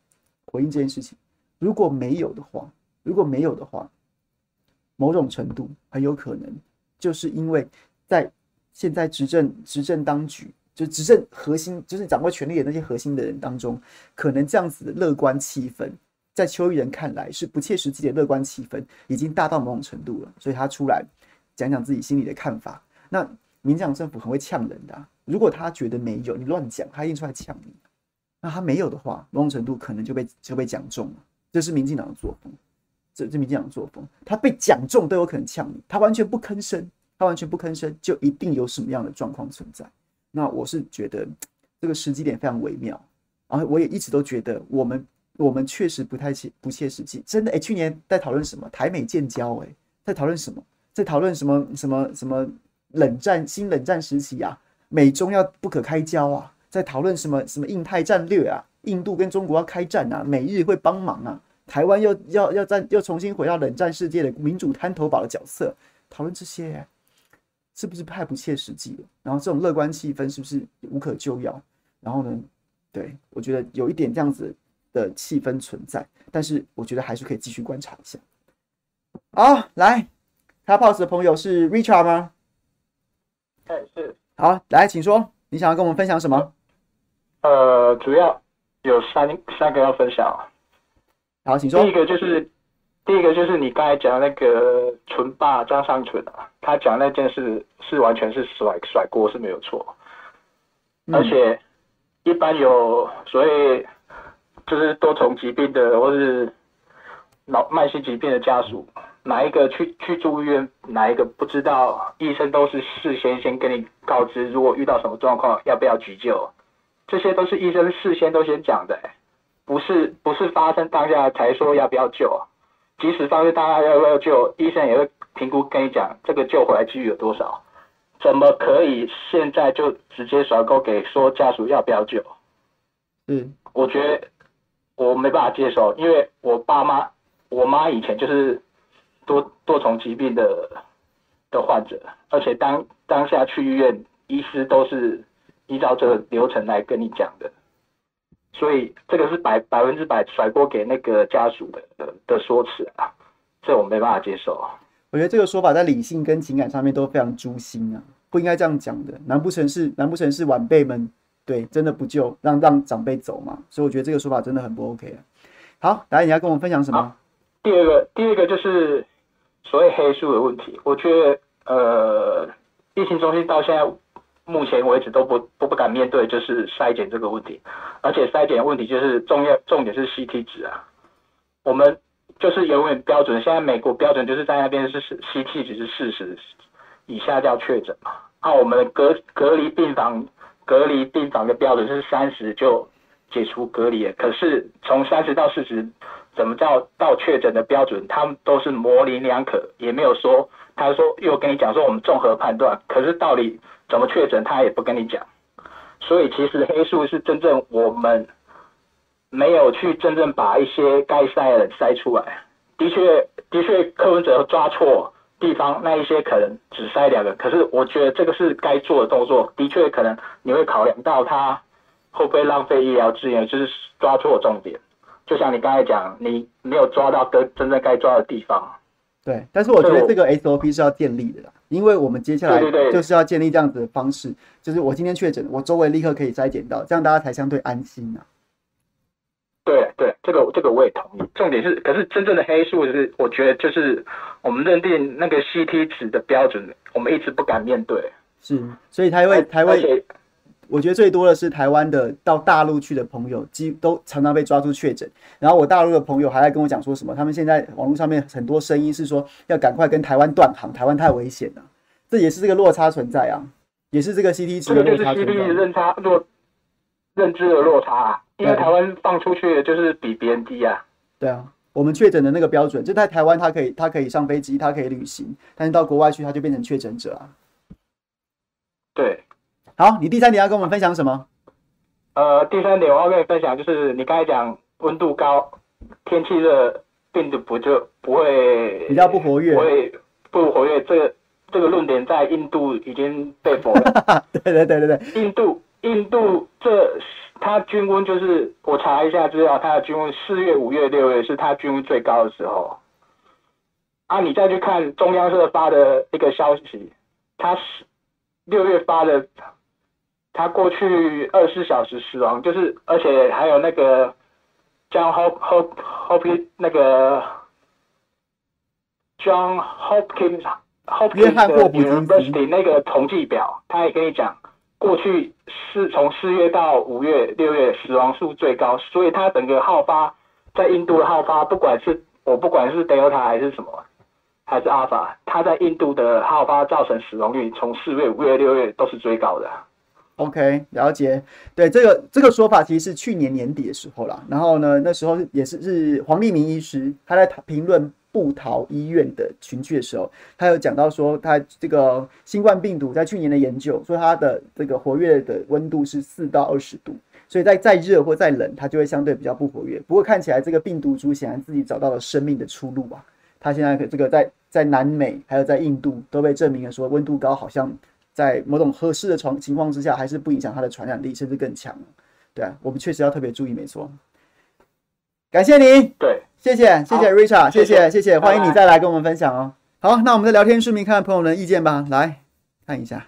回应这件事情。如果没有的话，如果没有的话，某种程度很有可能就是因为在现在执政执政当局，就执政核心就是掌握权力的那些核心的人当中，可能这样子的乐观气氛，在邱议员看来是不切实际的乐观气氛，已经大到某种程度了，所以他出来讲讲自己心里的看法。那民进党政府很会呛人的。如果他觉得没有，你乱讲，他一定出来呛你。那他没有的话，某种程度可能就被就被讲中了。这是民进党的作风，这这民进党的作风，他被讲中都有可能呛你，他完全不吭声，他完全不吭声，就一定有什么样的状况存在。那我是觉得这个时机点非常微妙，然后我也一直都觉得我们我们确实不太切不切实际。真的，哎，去年在讨论什么台美建交？哎，在讨论什么？在讨论什么什么什么冷战新冷战时期啊？美中要不可开交啊，在讨论什么什么印太战略啊，印度跟中国要开战啊，美日会帮忙啊，台湾又要要再又重新回到冷战世界的民主滩头堡的角色，讨论这些是不是太不切实际了？然后这种乐观气氛是不是无可救药？然后呢，对，我觉得有一点这样子的气氛存在，但是我觉得还是可以继续观察一下。好，来，Clubhouse 的朋友是 Richard 吗？哎，是。好，来，请说，你想要跟我们分享什么？呃，主要有三三个要分享。好，请说。第一个就是，第一个就是你刚才讲那个纯霸张上淳啊，他讲那件事是完全是甩甩锅是没有错，嗯、而且一般有所谓就是多重疾病的或是脑慢性疾病的家属。哪一个去去住院，哪一个不知道，医生都是事先先跟你告知，如果遇到什么状况，要不要急救，这些都是医生事先都先讲的，不是不是发生当下才说要不要救，即使发生当下要不要救，医生也会评估跟你讲，这个救回来几率有多少，怎么可以现在就直接甩锅给说家属要不要救？嗯，我觉得我没办法接受，因为我爸妈，我妈以前就是。多多重疾病的的患者，而且当当下去医院，医师都是依照这个流程来跟你讲的。所以这个是百百分之百甩锅给那个家属的的，的说辞啊，这我没办法接受。我觉得这个说法在理性跟情感上面都非常诛心啊，不应该这样讲的。难不成是难不成是晚辈们对真的不救，让让长辈走嘛？所以我觉得这个说法真的很不 OK 啊。好，达你要跟我们分享什么？第二个，第二个就是所谓黑数的问题。我觉得呃，疫情中心到现在。目前为止都不都不敢面对，就是筛检这个问题，而且筛检的问题就是重要重点是 CT 值啊，我们就是永远标准，现在美国标准就是在那边是 CT 值是四十以下叫确诊嘛，啊，我们的隔隔离病房隔离病房的标准是三十就解除隔离，可是从三十到四十怎么叫到确诊的标准，他们都是模棱两可，也没有说他说又跟你讲说我们综合判断，可是到底。怎么确诊，他也不跟你讲，所以其实黑数是真正我们没有去真正把一些该筛的人筛出来。的确，的确，柯文哲抓错地方，那一些可能只塞两个，可是我觉得这个是该做的动作。的确，可能你会考量到他会不会浪费医疗资源，就是抓错重点。就像你刚才讲，你没有抓到跟真正该抓的地方。对，但是我觉得这个 SOP 是要建立的啦，因为我们接下来就是要建立这样子的方式，就是我今天确诊，我周围立刻可以筛检到，这样大家才相对安心啊。对对，这个这个我也同意。重点是，可是真正的黑数是，我觉得就是我们认定那个 CT 值的标准，我们一直不敢面对。是，所以台湾台湾。我觉得最多的是台湾的到大陆去的朋友，几都常常被抓住确诊。然后我大陆的朋友还在跟我讲说什么，他们现在网络上面很多声音是说要赶快跟台湾断航，台湾太危险了。这也是这个落差存在啊，也是这个 CT 值的落差存在。这个就是 CT 值认差落认知的落差啊，因为台湾放出去的就是比别人低啊。对啊，我们确诊的那个标准，就在台湾他可以他可以上飞机，他可以旅行，但是到国外去他就变成确诊者啊。对。好，你第三点要跟我们分享什么？呃，第三点我要跟你分享就是你刚才讲温度高、天气热，病毒不就不会比较不活跃，不会不活跃。这个这个论点在印度已经被否了。对对对对对，印度印度这它均温就是我查一下资料，它的均温四月、五月、六月是它均温最高的时候。啊，你再去看中央社发的一个消息，它是六月发的。他过去二十四小时死亡，就是而且还有那个将 Hop Hop Hop 那个 John Hopkins Hopkins University 那个统计表，他也跟你讲，过去是从四月到五月、六月死亡数最高，所以他整个好发在印度的好发，不管是我不管是 Delta 还是什么，还是 Alpha，他在印度的好发造成死亡率从四月、五月、六月都是最高的。OK，了解。对，这个这个说法其实是去年年底的时候啦。然后呢，那时候也是是黄立明医师他在评论部桃医院的群聚的时候，他有讲到说，他这个新冠病毒在去年的研究说，它的这个活跃的温度是四到二十度，所以在再热或再冷，它就会相对比较不活跃。不过看起来这个病毒株显然自己找到了生命的出路啊。它现在这个在在南美还有在印度都被证明了说，温度高好像。在某种合适的状情况之下，还是不影响它的传染力，甚至更强。对啊，我们确实要特别注意，没错。感谢您，对，谢谢，谢谢 Richard，谢谢，谢谢，欢迎你再来跟我们分享哦。好，那我们在聊天室里面看看朋友们的意见吧，来看一下，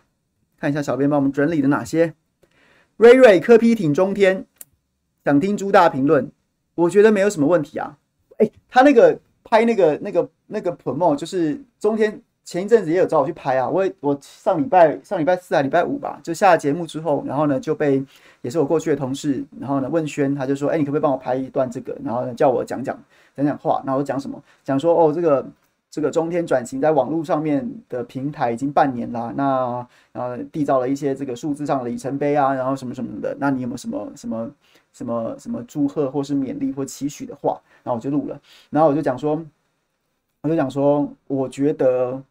看一下小编帮我们整理的哪些。瑞瑞科批挺中天，想听朱大评论，我觉得没有什么问题啊。哎，他那个拍那个那个那个 promo 就是中天。前一阵子也有找我去拍啊，我我上礼拜上礼拜四还礼拜五吧，就下了节目之后，然后呢就被也是我过去的同事，然后呢问轩，他就说，哎、你可不可以帮我拍一段这个？然后呢叫我讲讲讲讲话，然后我讲什么？讲说哦，这个这个中天转型在网络上面的平台已经半年啦，那然后缔造了一些这个数字上的里程碑啊，然后什么什么的，那你有没有什么什么什么什么祝贺或是勉励或期许的话？然后我就录了，然后我就讲说，我就讲说，我觉得。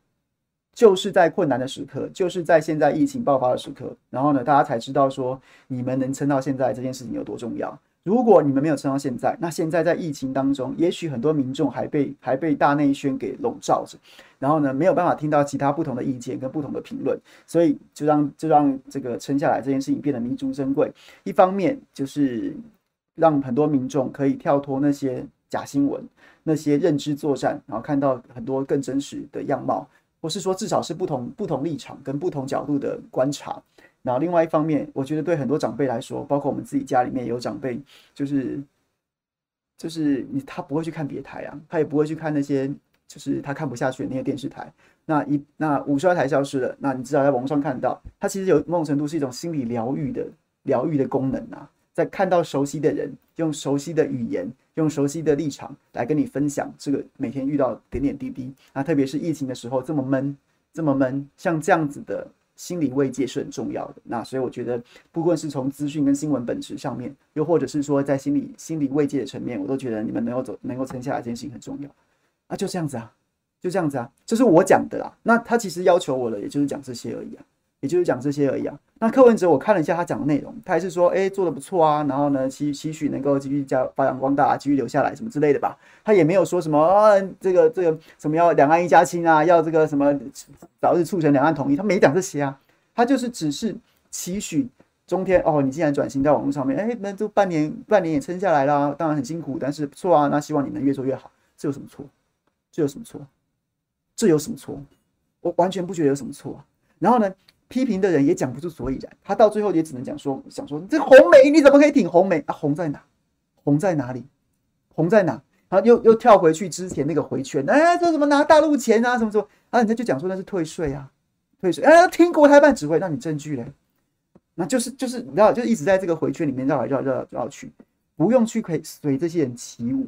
就是在困难的时刻，就是在现在疫情爆发的时刻，然后呢，大家才知道说你们能撑到现在这件事情有多重要。如果你们没有撑到现在，那现在在疫情当中，也许很多民众还被还被大内宣给笼罩着，然后呢，没有办法听到其他不同的意见跟不同的评论，所以就让就让这个撑下来这件事情变得弥足珍贵。一方面就是让很多民众可以跳脱那些假新闻、那些认知作战，然后看到很多更真实的样貌，或是说至少是不同不同立场跟不同角度的观察。然后另外一方面，我觉得对很多长辈来说，包括我们自己家里面有长辈，就是就是你他不会去看别台啊，他也不会去看那些就是他看不下去的那些电视台。那一那五十二台消失了，那你至少在网上看到，它其实有某种程度是一种心理疗愈的疗愈的功能啊，在看到熟悉的人，用熟悉的语言，用熟悉的立场来跟你分享这个每天遇到点点滴滴。那特别是疫情的时候这么闷，这么闷，像这样子的。心理慰藉是很重要的，那所以我觉得，不管是从资讯跟新闻本质上面，又或者是说在心理心理慰藉的层面，我都觉得你们能够走能够撑下来这件事情很重要。啊，就这样子啊，就这样子啊，这是我讲的啦。那他其实要求我的，也就是讲这些而已啊，也就是讲这些而已啊。那柯文哲我看了一下他讲的内容，他还是说，哎，做得不错啊，然后呢，期期许能够继续加发扬光大，继续留下来什么之类的吧。他也没有说什么啊，这个这个什么要两岸一家亲啊，要这个什么早日促成两岸统一，他没讲这些啊，他就是只是期许中天哦，你既然转型在网络上面，哎，那就半年半年也撑下来啦，当然很辛苦，但是不错啊，那希望你能越做越好，这有什么错？这有什么错？这有什么错？我完全不觉得有什么错啊。然后呢，批评的人也讲不出所以然，他到最后也只能讲说，想说这红梅你怎么可以挺红梅啊？红在哪？红在哪里？红在哪？然后又又跳回去之前那个回圈，哎，这怎么拿大陆钱啊？什么什么？啊，人家就讲说那是退税啊，退税。哎，听国台办指挥，那你证据嘞？那就是就是你知道，就一直在这个回圈里面绕来绕绕绕去，不用去可以随这些人起舞。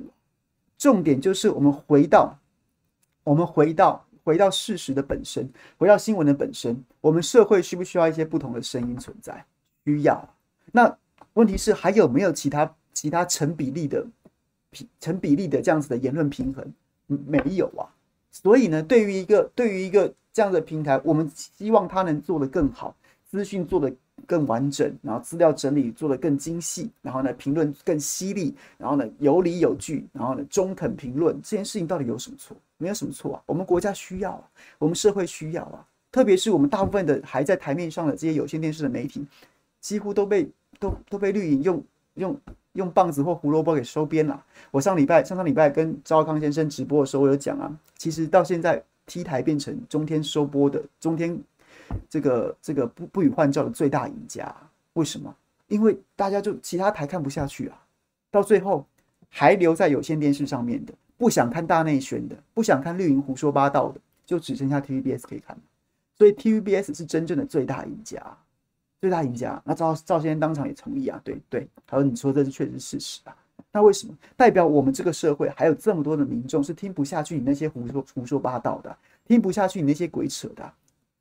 重点就是我们回到，我们回到回到事实的本身，回到新闻的本身。我们社会需不需要一些不同的声音存在？需要。那问题是还有没有其他其他成比例的平？成比例的这样子的言论平衡没有啊，所以呢，对于一个对于一个这样的平台，我们希望它能做得更好，资讯做得更完整，然后资料整理做得更精细，然后呢，评论更犀利，然后呢，有理有据，然后呢，中肯评论，这件事情到底有什么错？没有什么错啊，我们国家需要啊，我们社会需要啊，特别是我们大部分的还在台面上的这些有线电视的媒体，几乎都被都都被绿营用用。用棒子或胡萝卜给收编了。我上礼拜、上上礼拜跟赵康先生直播的时候，我有讲啊，其实到现在 T 台变成中天收播的中天这个这个不不予换照的最大赢家。为什么？因为大家就其他台看不下去啊，到最后还留在有线电视上面的，不想看大内宣的，不想看绿营胡说八道的，就只剩下 TVBS 可以看。所以 TVBS 是真正的最大赢家。最大赢家，那赵赵先生当场也同意啊，对对，他说你说这是确实事实啊。那为什么代表我们这个社会还有这么多的民众是听不下去你那些胡说胡说八道的，听不下去你那些鬼扯的，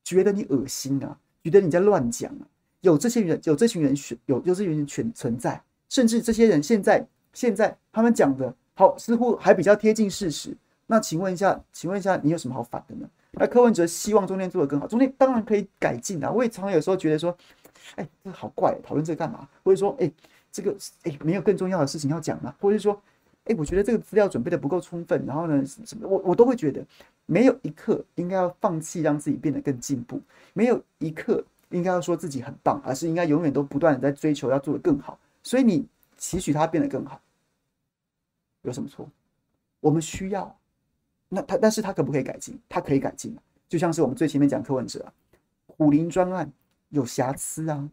觉得你恶心啊，觉得你在乱讲啊？有这些人，有这群人选，有有这群人存存在，甚至这些人现在现在他们讲的好，似乎还比较贴近事实。那请问一下，请问一下，你有什么好反的呢？那柯文哲希望中间做得更好，中间当然可以改进啊。我也常常有时候觉得说。哎，这好怪，讨论这个干嘛？或者说，哎，这个哎没有更重要的事情要讲吗？或者说，哎，我觉得这个资料准备的不够充分，然后呢，什么我我都会觉得，没有一刻应该要放弃让自己变得更进步，没有一刻应该要说自己很棒，而是应该永远都不断的在追求要做得更好。所以你期许他变得更好，有什么错？我们需要，那他但是他可不可以改进？他可以改进，就像是我们最前面讲柯文哲啊，虎林专案。有瑕疵啊，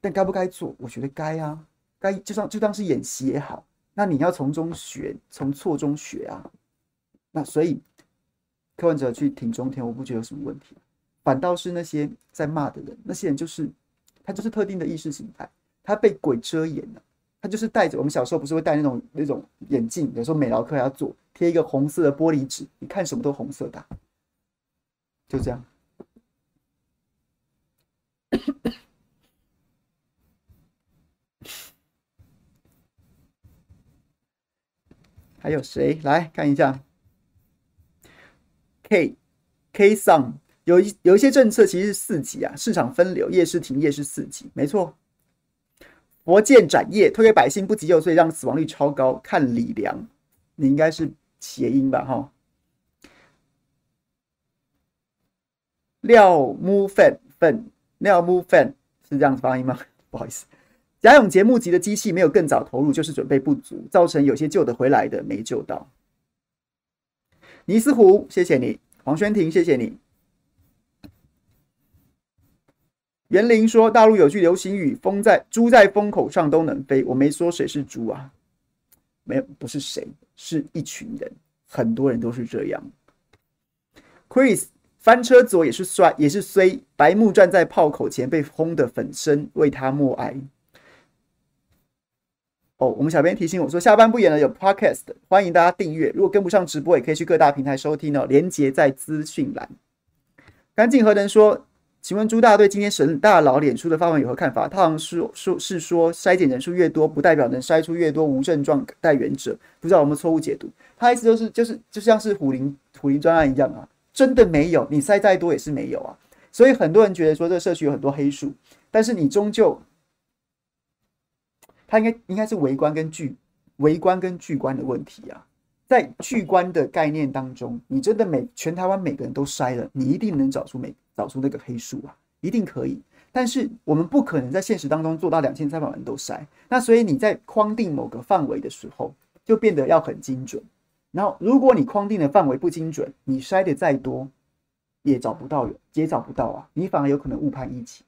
但该不该做？我觉得该啊，该就算就当是演习也好。那你要从中学，从错中学啊。那所以柯文哲去挺中天，我不觉得有什么问题。反倒是那些在骂的人，那些人就是他就是特定的意识形态，他被鬼遮眼了。他就是戴着我们小时候不是会戴那种那种眼镜，有时候美劳课要做贴一个红色的玻璃纸，你看什么都红色的，就这样。还有谁来看一下？K K 上有一有一些政策其实是四级啊，市场分流、夜市停业是四级，没错。佛建展业推给百姓不急救，所以让死亡率超高。看李良，你应该是谐音吧？哈，廖木粉粉。廖木粉是这样子发音吗？不好意思，甲勇节目级的机器没有更早投入，就是准备不足，造成有些救得回来的没救到。尼斯湖，谢谢你，黄轩婷，谢谢你。袁林说，大陆有句流行语：“风在猪在风口上都能飞。”我没说谁是猪啊，没有，不是谁，是一群人，很多人都是这样。Chris 翻车左也是帅，也是衰。白木站在炮口前被轰得粉身，为他默哀。哦，我们小编提醒我说，下班不演了，有 podcast，欢迎大家订阅。如果跟不上直播，也可以去各大平台收听哦。连接在资讯栏。干净何人说，请问朱大对今天沈大佬脸书的发文有何看法？他好像是说，是说筛检人数越多，不代表能筛出越多无症状带原者，不知道有没有错误解读？他意思就是，就是就像是虎林虎林专案一样啊，真的没有，你筛再多也是没有啊。所以很多人觉得说这个社区有很多黑数，但是你终究。它应该应该是微观跟聚微观跟聚观的问题啊，在聚观的概念当中，你真的每全台湾每个人都筛了，你一定能找出每找出那个黑数啊，一定可以。但是我们不可能在现实当中做到两千三百万人都筛，那所以你在框定某个范围的时候，就变得要很精准。然后如果你框定的范围不精准，你筛的再多，也找不到，也找不到啊，你反而有可能误判疫情。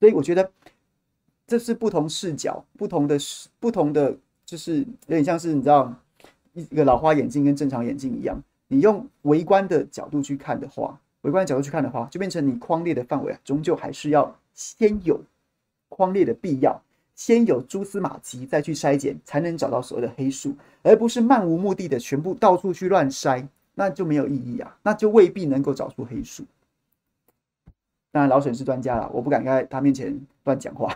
所以我觉得。这是不同视角、不同的视、不同的，就是有点像是你知道，一个老花眼镜跟正常眼镜一样。你用微观的角度去看的话，微观的角度去看的话，就变成你框列的范围啊，终究还是要先有框列的必要，先有蛛丝马迹，再去筛检，才能找到所谓的黑数，而不是漫无目的的全部到处去乱筛，那就没有意义啊，那就未必能够找出黑数。当然，老沈是专家了，我不敢在他面前乱讲话，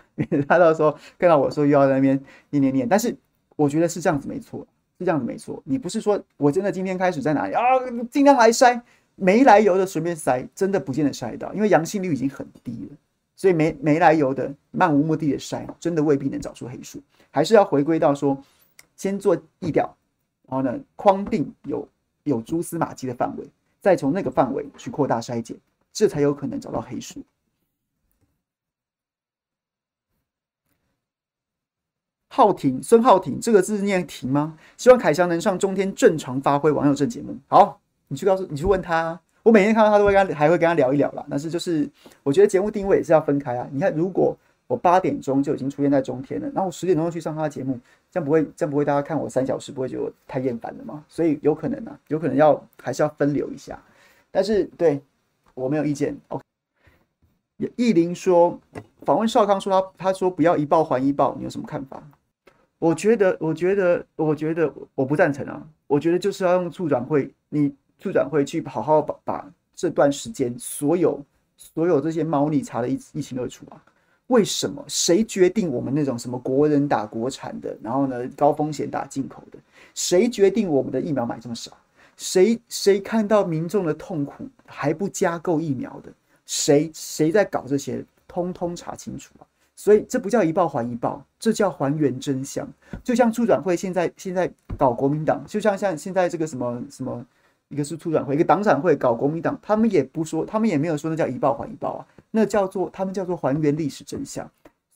他到时候看到我说又要在那边念念念。但是我觉得是这样子没错，是这样子没错。你不是说我真的今天开始在哪里啊，尽量来筛，没来由的随便筛，真的不见得筛到，因为阳性率已经很低了。所以没没来由的漫无目的的筛，真的未必能找出黑数，还是要回归到说，先做地调，然后呢，框定有有蛛丝马迹的范围，再从那个范围去扩大筛检。这才有可能找到黑数。浩庭，孙浩庭，这个字念庭吗？希望凯翔能上中天正常发挥王佑正节目。好，你去告诉，你去问他。我每天看到他都会跟他，还会跟他聊一聊啦。但是就是，我觉得节目定位也是要分开啊。你看，如果我八点钟就已经出现在中天了，然后我十点钟去上他的节目，这样不会，这样不会大家看我三小时不会觉得我太厌烦了吗？所以有可能啊，有可能要还是要分流一下。但是对。我没有意见。OK，意林说访问少康说他他说不要一报还一报，你有什么看法？我觉得我觉得我觉得我不赞成啊！我觉得就是要用促转会，你促转会去好好把把这段时间所有所有这些猫腻查的一一清二楚啊！为什么？谁决定我们那种什么国人打国产的，然后呢高风险打进口的？谁决定我们的疫苗买这么少？谁谁看到民众的痛苦还不加购疫苗的？谁谁在搞这些？通通查清楚啊！所以这不叫一报还一报，这叫还原真相。就像促转会现在现在搞国民党，就像像现在这个什么什么，一个是促转会，一个党产会搞国民党，他们也不说，他们也没有说那叫一报还一报啊，那叫做他们叫做还原历史真相。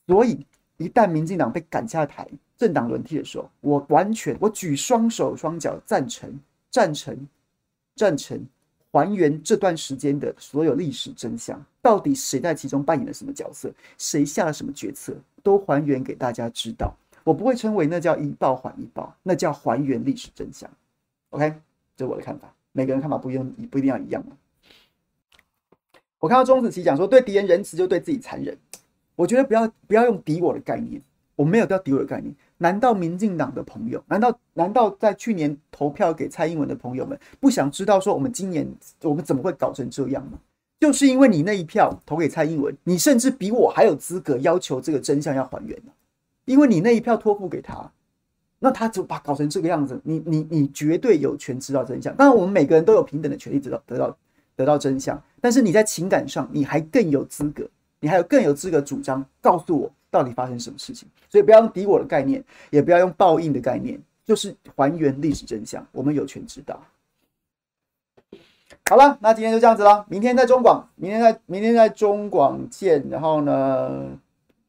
所以一旦民进党被赶下台，政党轮替的时候，我完全我举双手双脚赞成。赞成，赞成还原这段时间的所有历史真相，到底谁在其中扮演了什么角色，谁下了什么决策，都还原给大家知道。我不会称为那叫一报还一报，那叫还原历史真相。OK，这是我的看法，每个人看法不一样，不一定要一样。我看到钟子琪讲说，对敌人仁慈就对自己残忍，我觉得不要不要用敌我的概念，我没有叫敌我的概念。难道民进党的朋友，难道难道在去年投票给蔡英文的朋友们不想知道说我们今年我们怎么会搞成这样吗？就是因为你那一票投给蔡英文，你甚至比我还有资格要求这个真相要还原？因为你那一票托付给他，那他就把搞成这个样子，你你你绝对有权知道真相。当然，我们每个人都有平等的权利知道得到得到真相，但是你在情感上你还更有资格，你还有更有资格主张告诉我。到底发生什么事情？所以不要用敌我的概念，也不要用报应的概念，就是还原历史真相。我们有权知道。好了，那今天就这样子了。明天在中广，明天在明天在中广见。然后呢，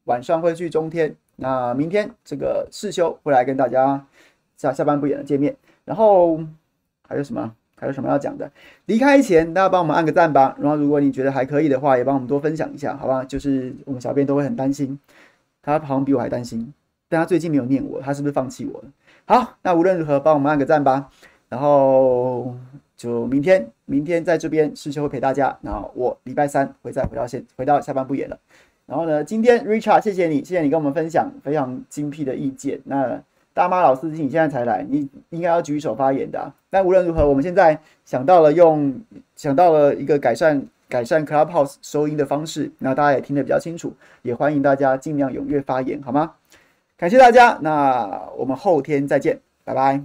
晚上会去中天。那明天这个世修会来跟大家下下班不远的见面。然后还有什么？还有什么要讲的？离开前大家帮我们按个赞吧。然后如果你觉得还可以的话，也帮我们多分享一下，好吧？就是我们小编都会很担心，他好像比我还担心，但他最近没有念我，他是不是放弃我了？好，那无论如何帮我们按个赞吧。然后就明天，明天在这边世修会陪大家。然后我礼拜三会再回到现，回到下班不演了。然后呢，今天 Richard，谢谢你，谢谢你跟我们分享非常精辟的意见。那大妈老司机，你现在才来，你应该要举手发言的啊。但无论如何，我们现在想到了用，想到了一个改善改善 Clubhouse 收音的方式，那大家也听得比较清楚，也欢迎大家尽量踊跃发言，好吗？感谢大家，那我们后天再见，拜拜。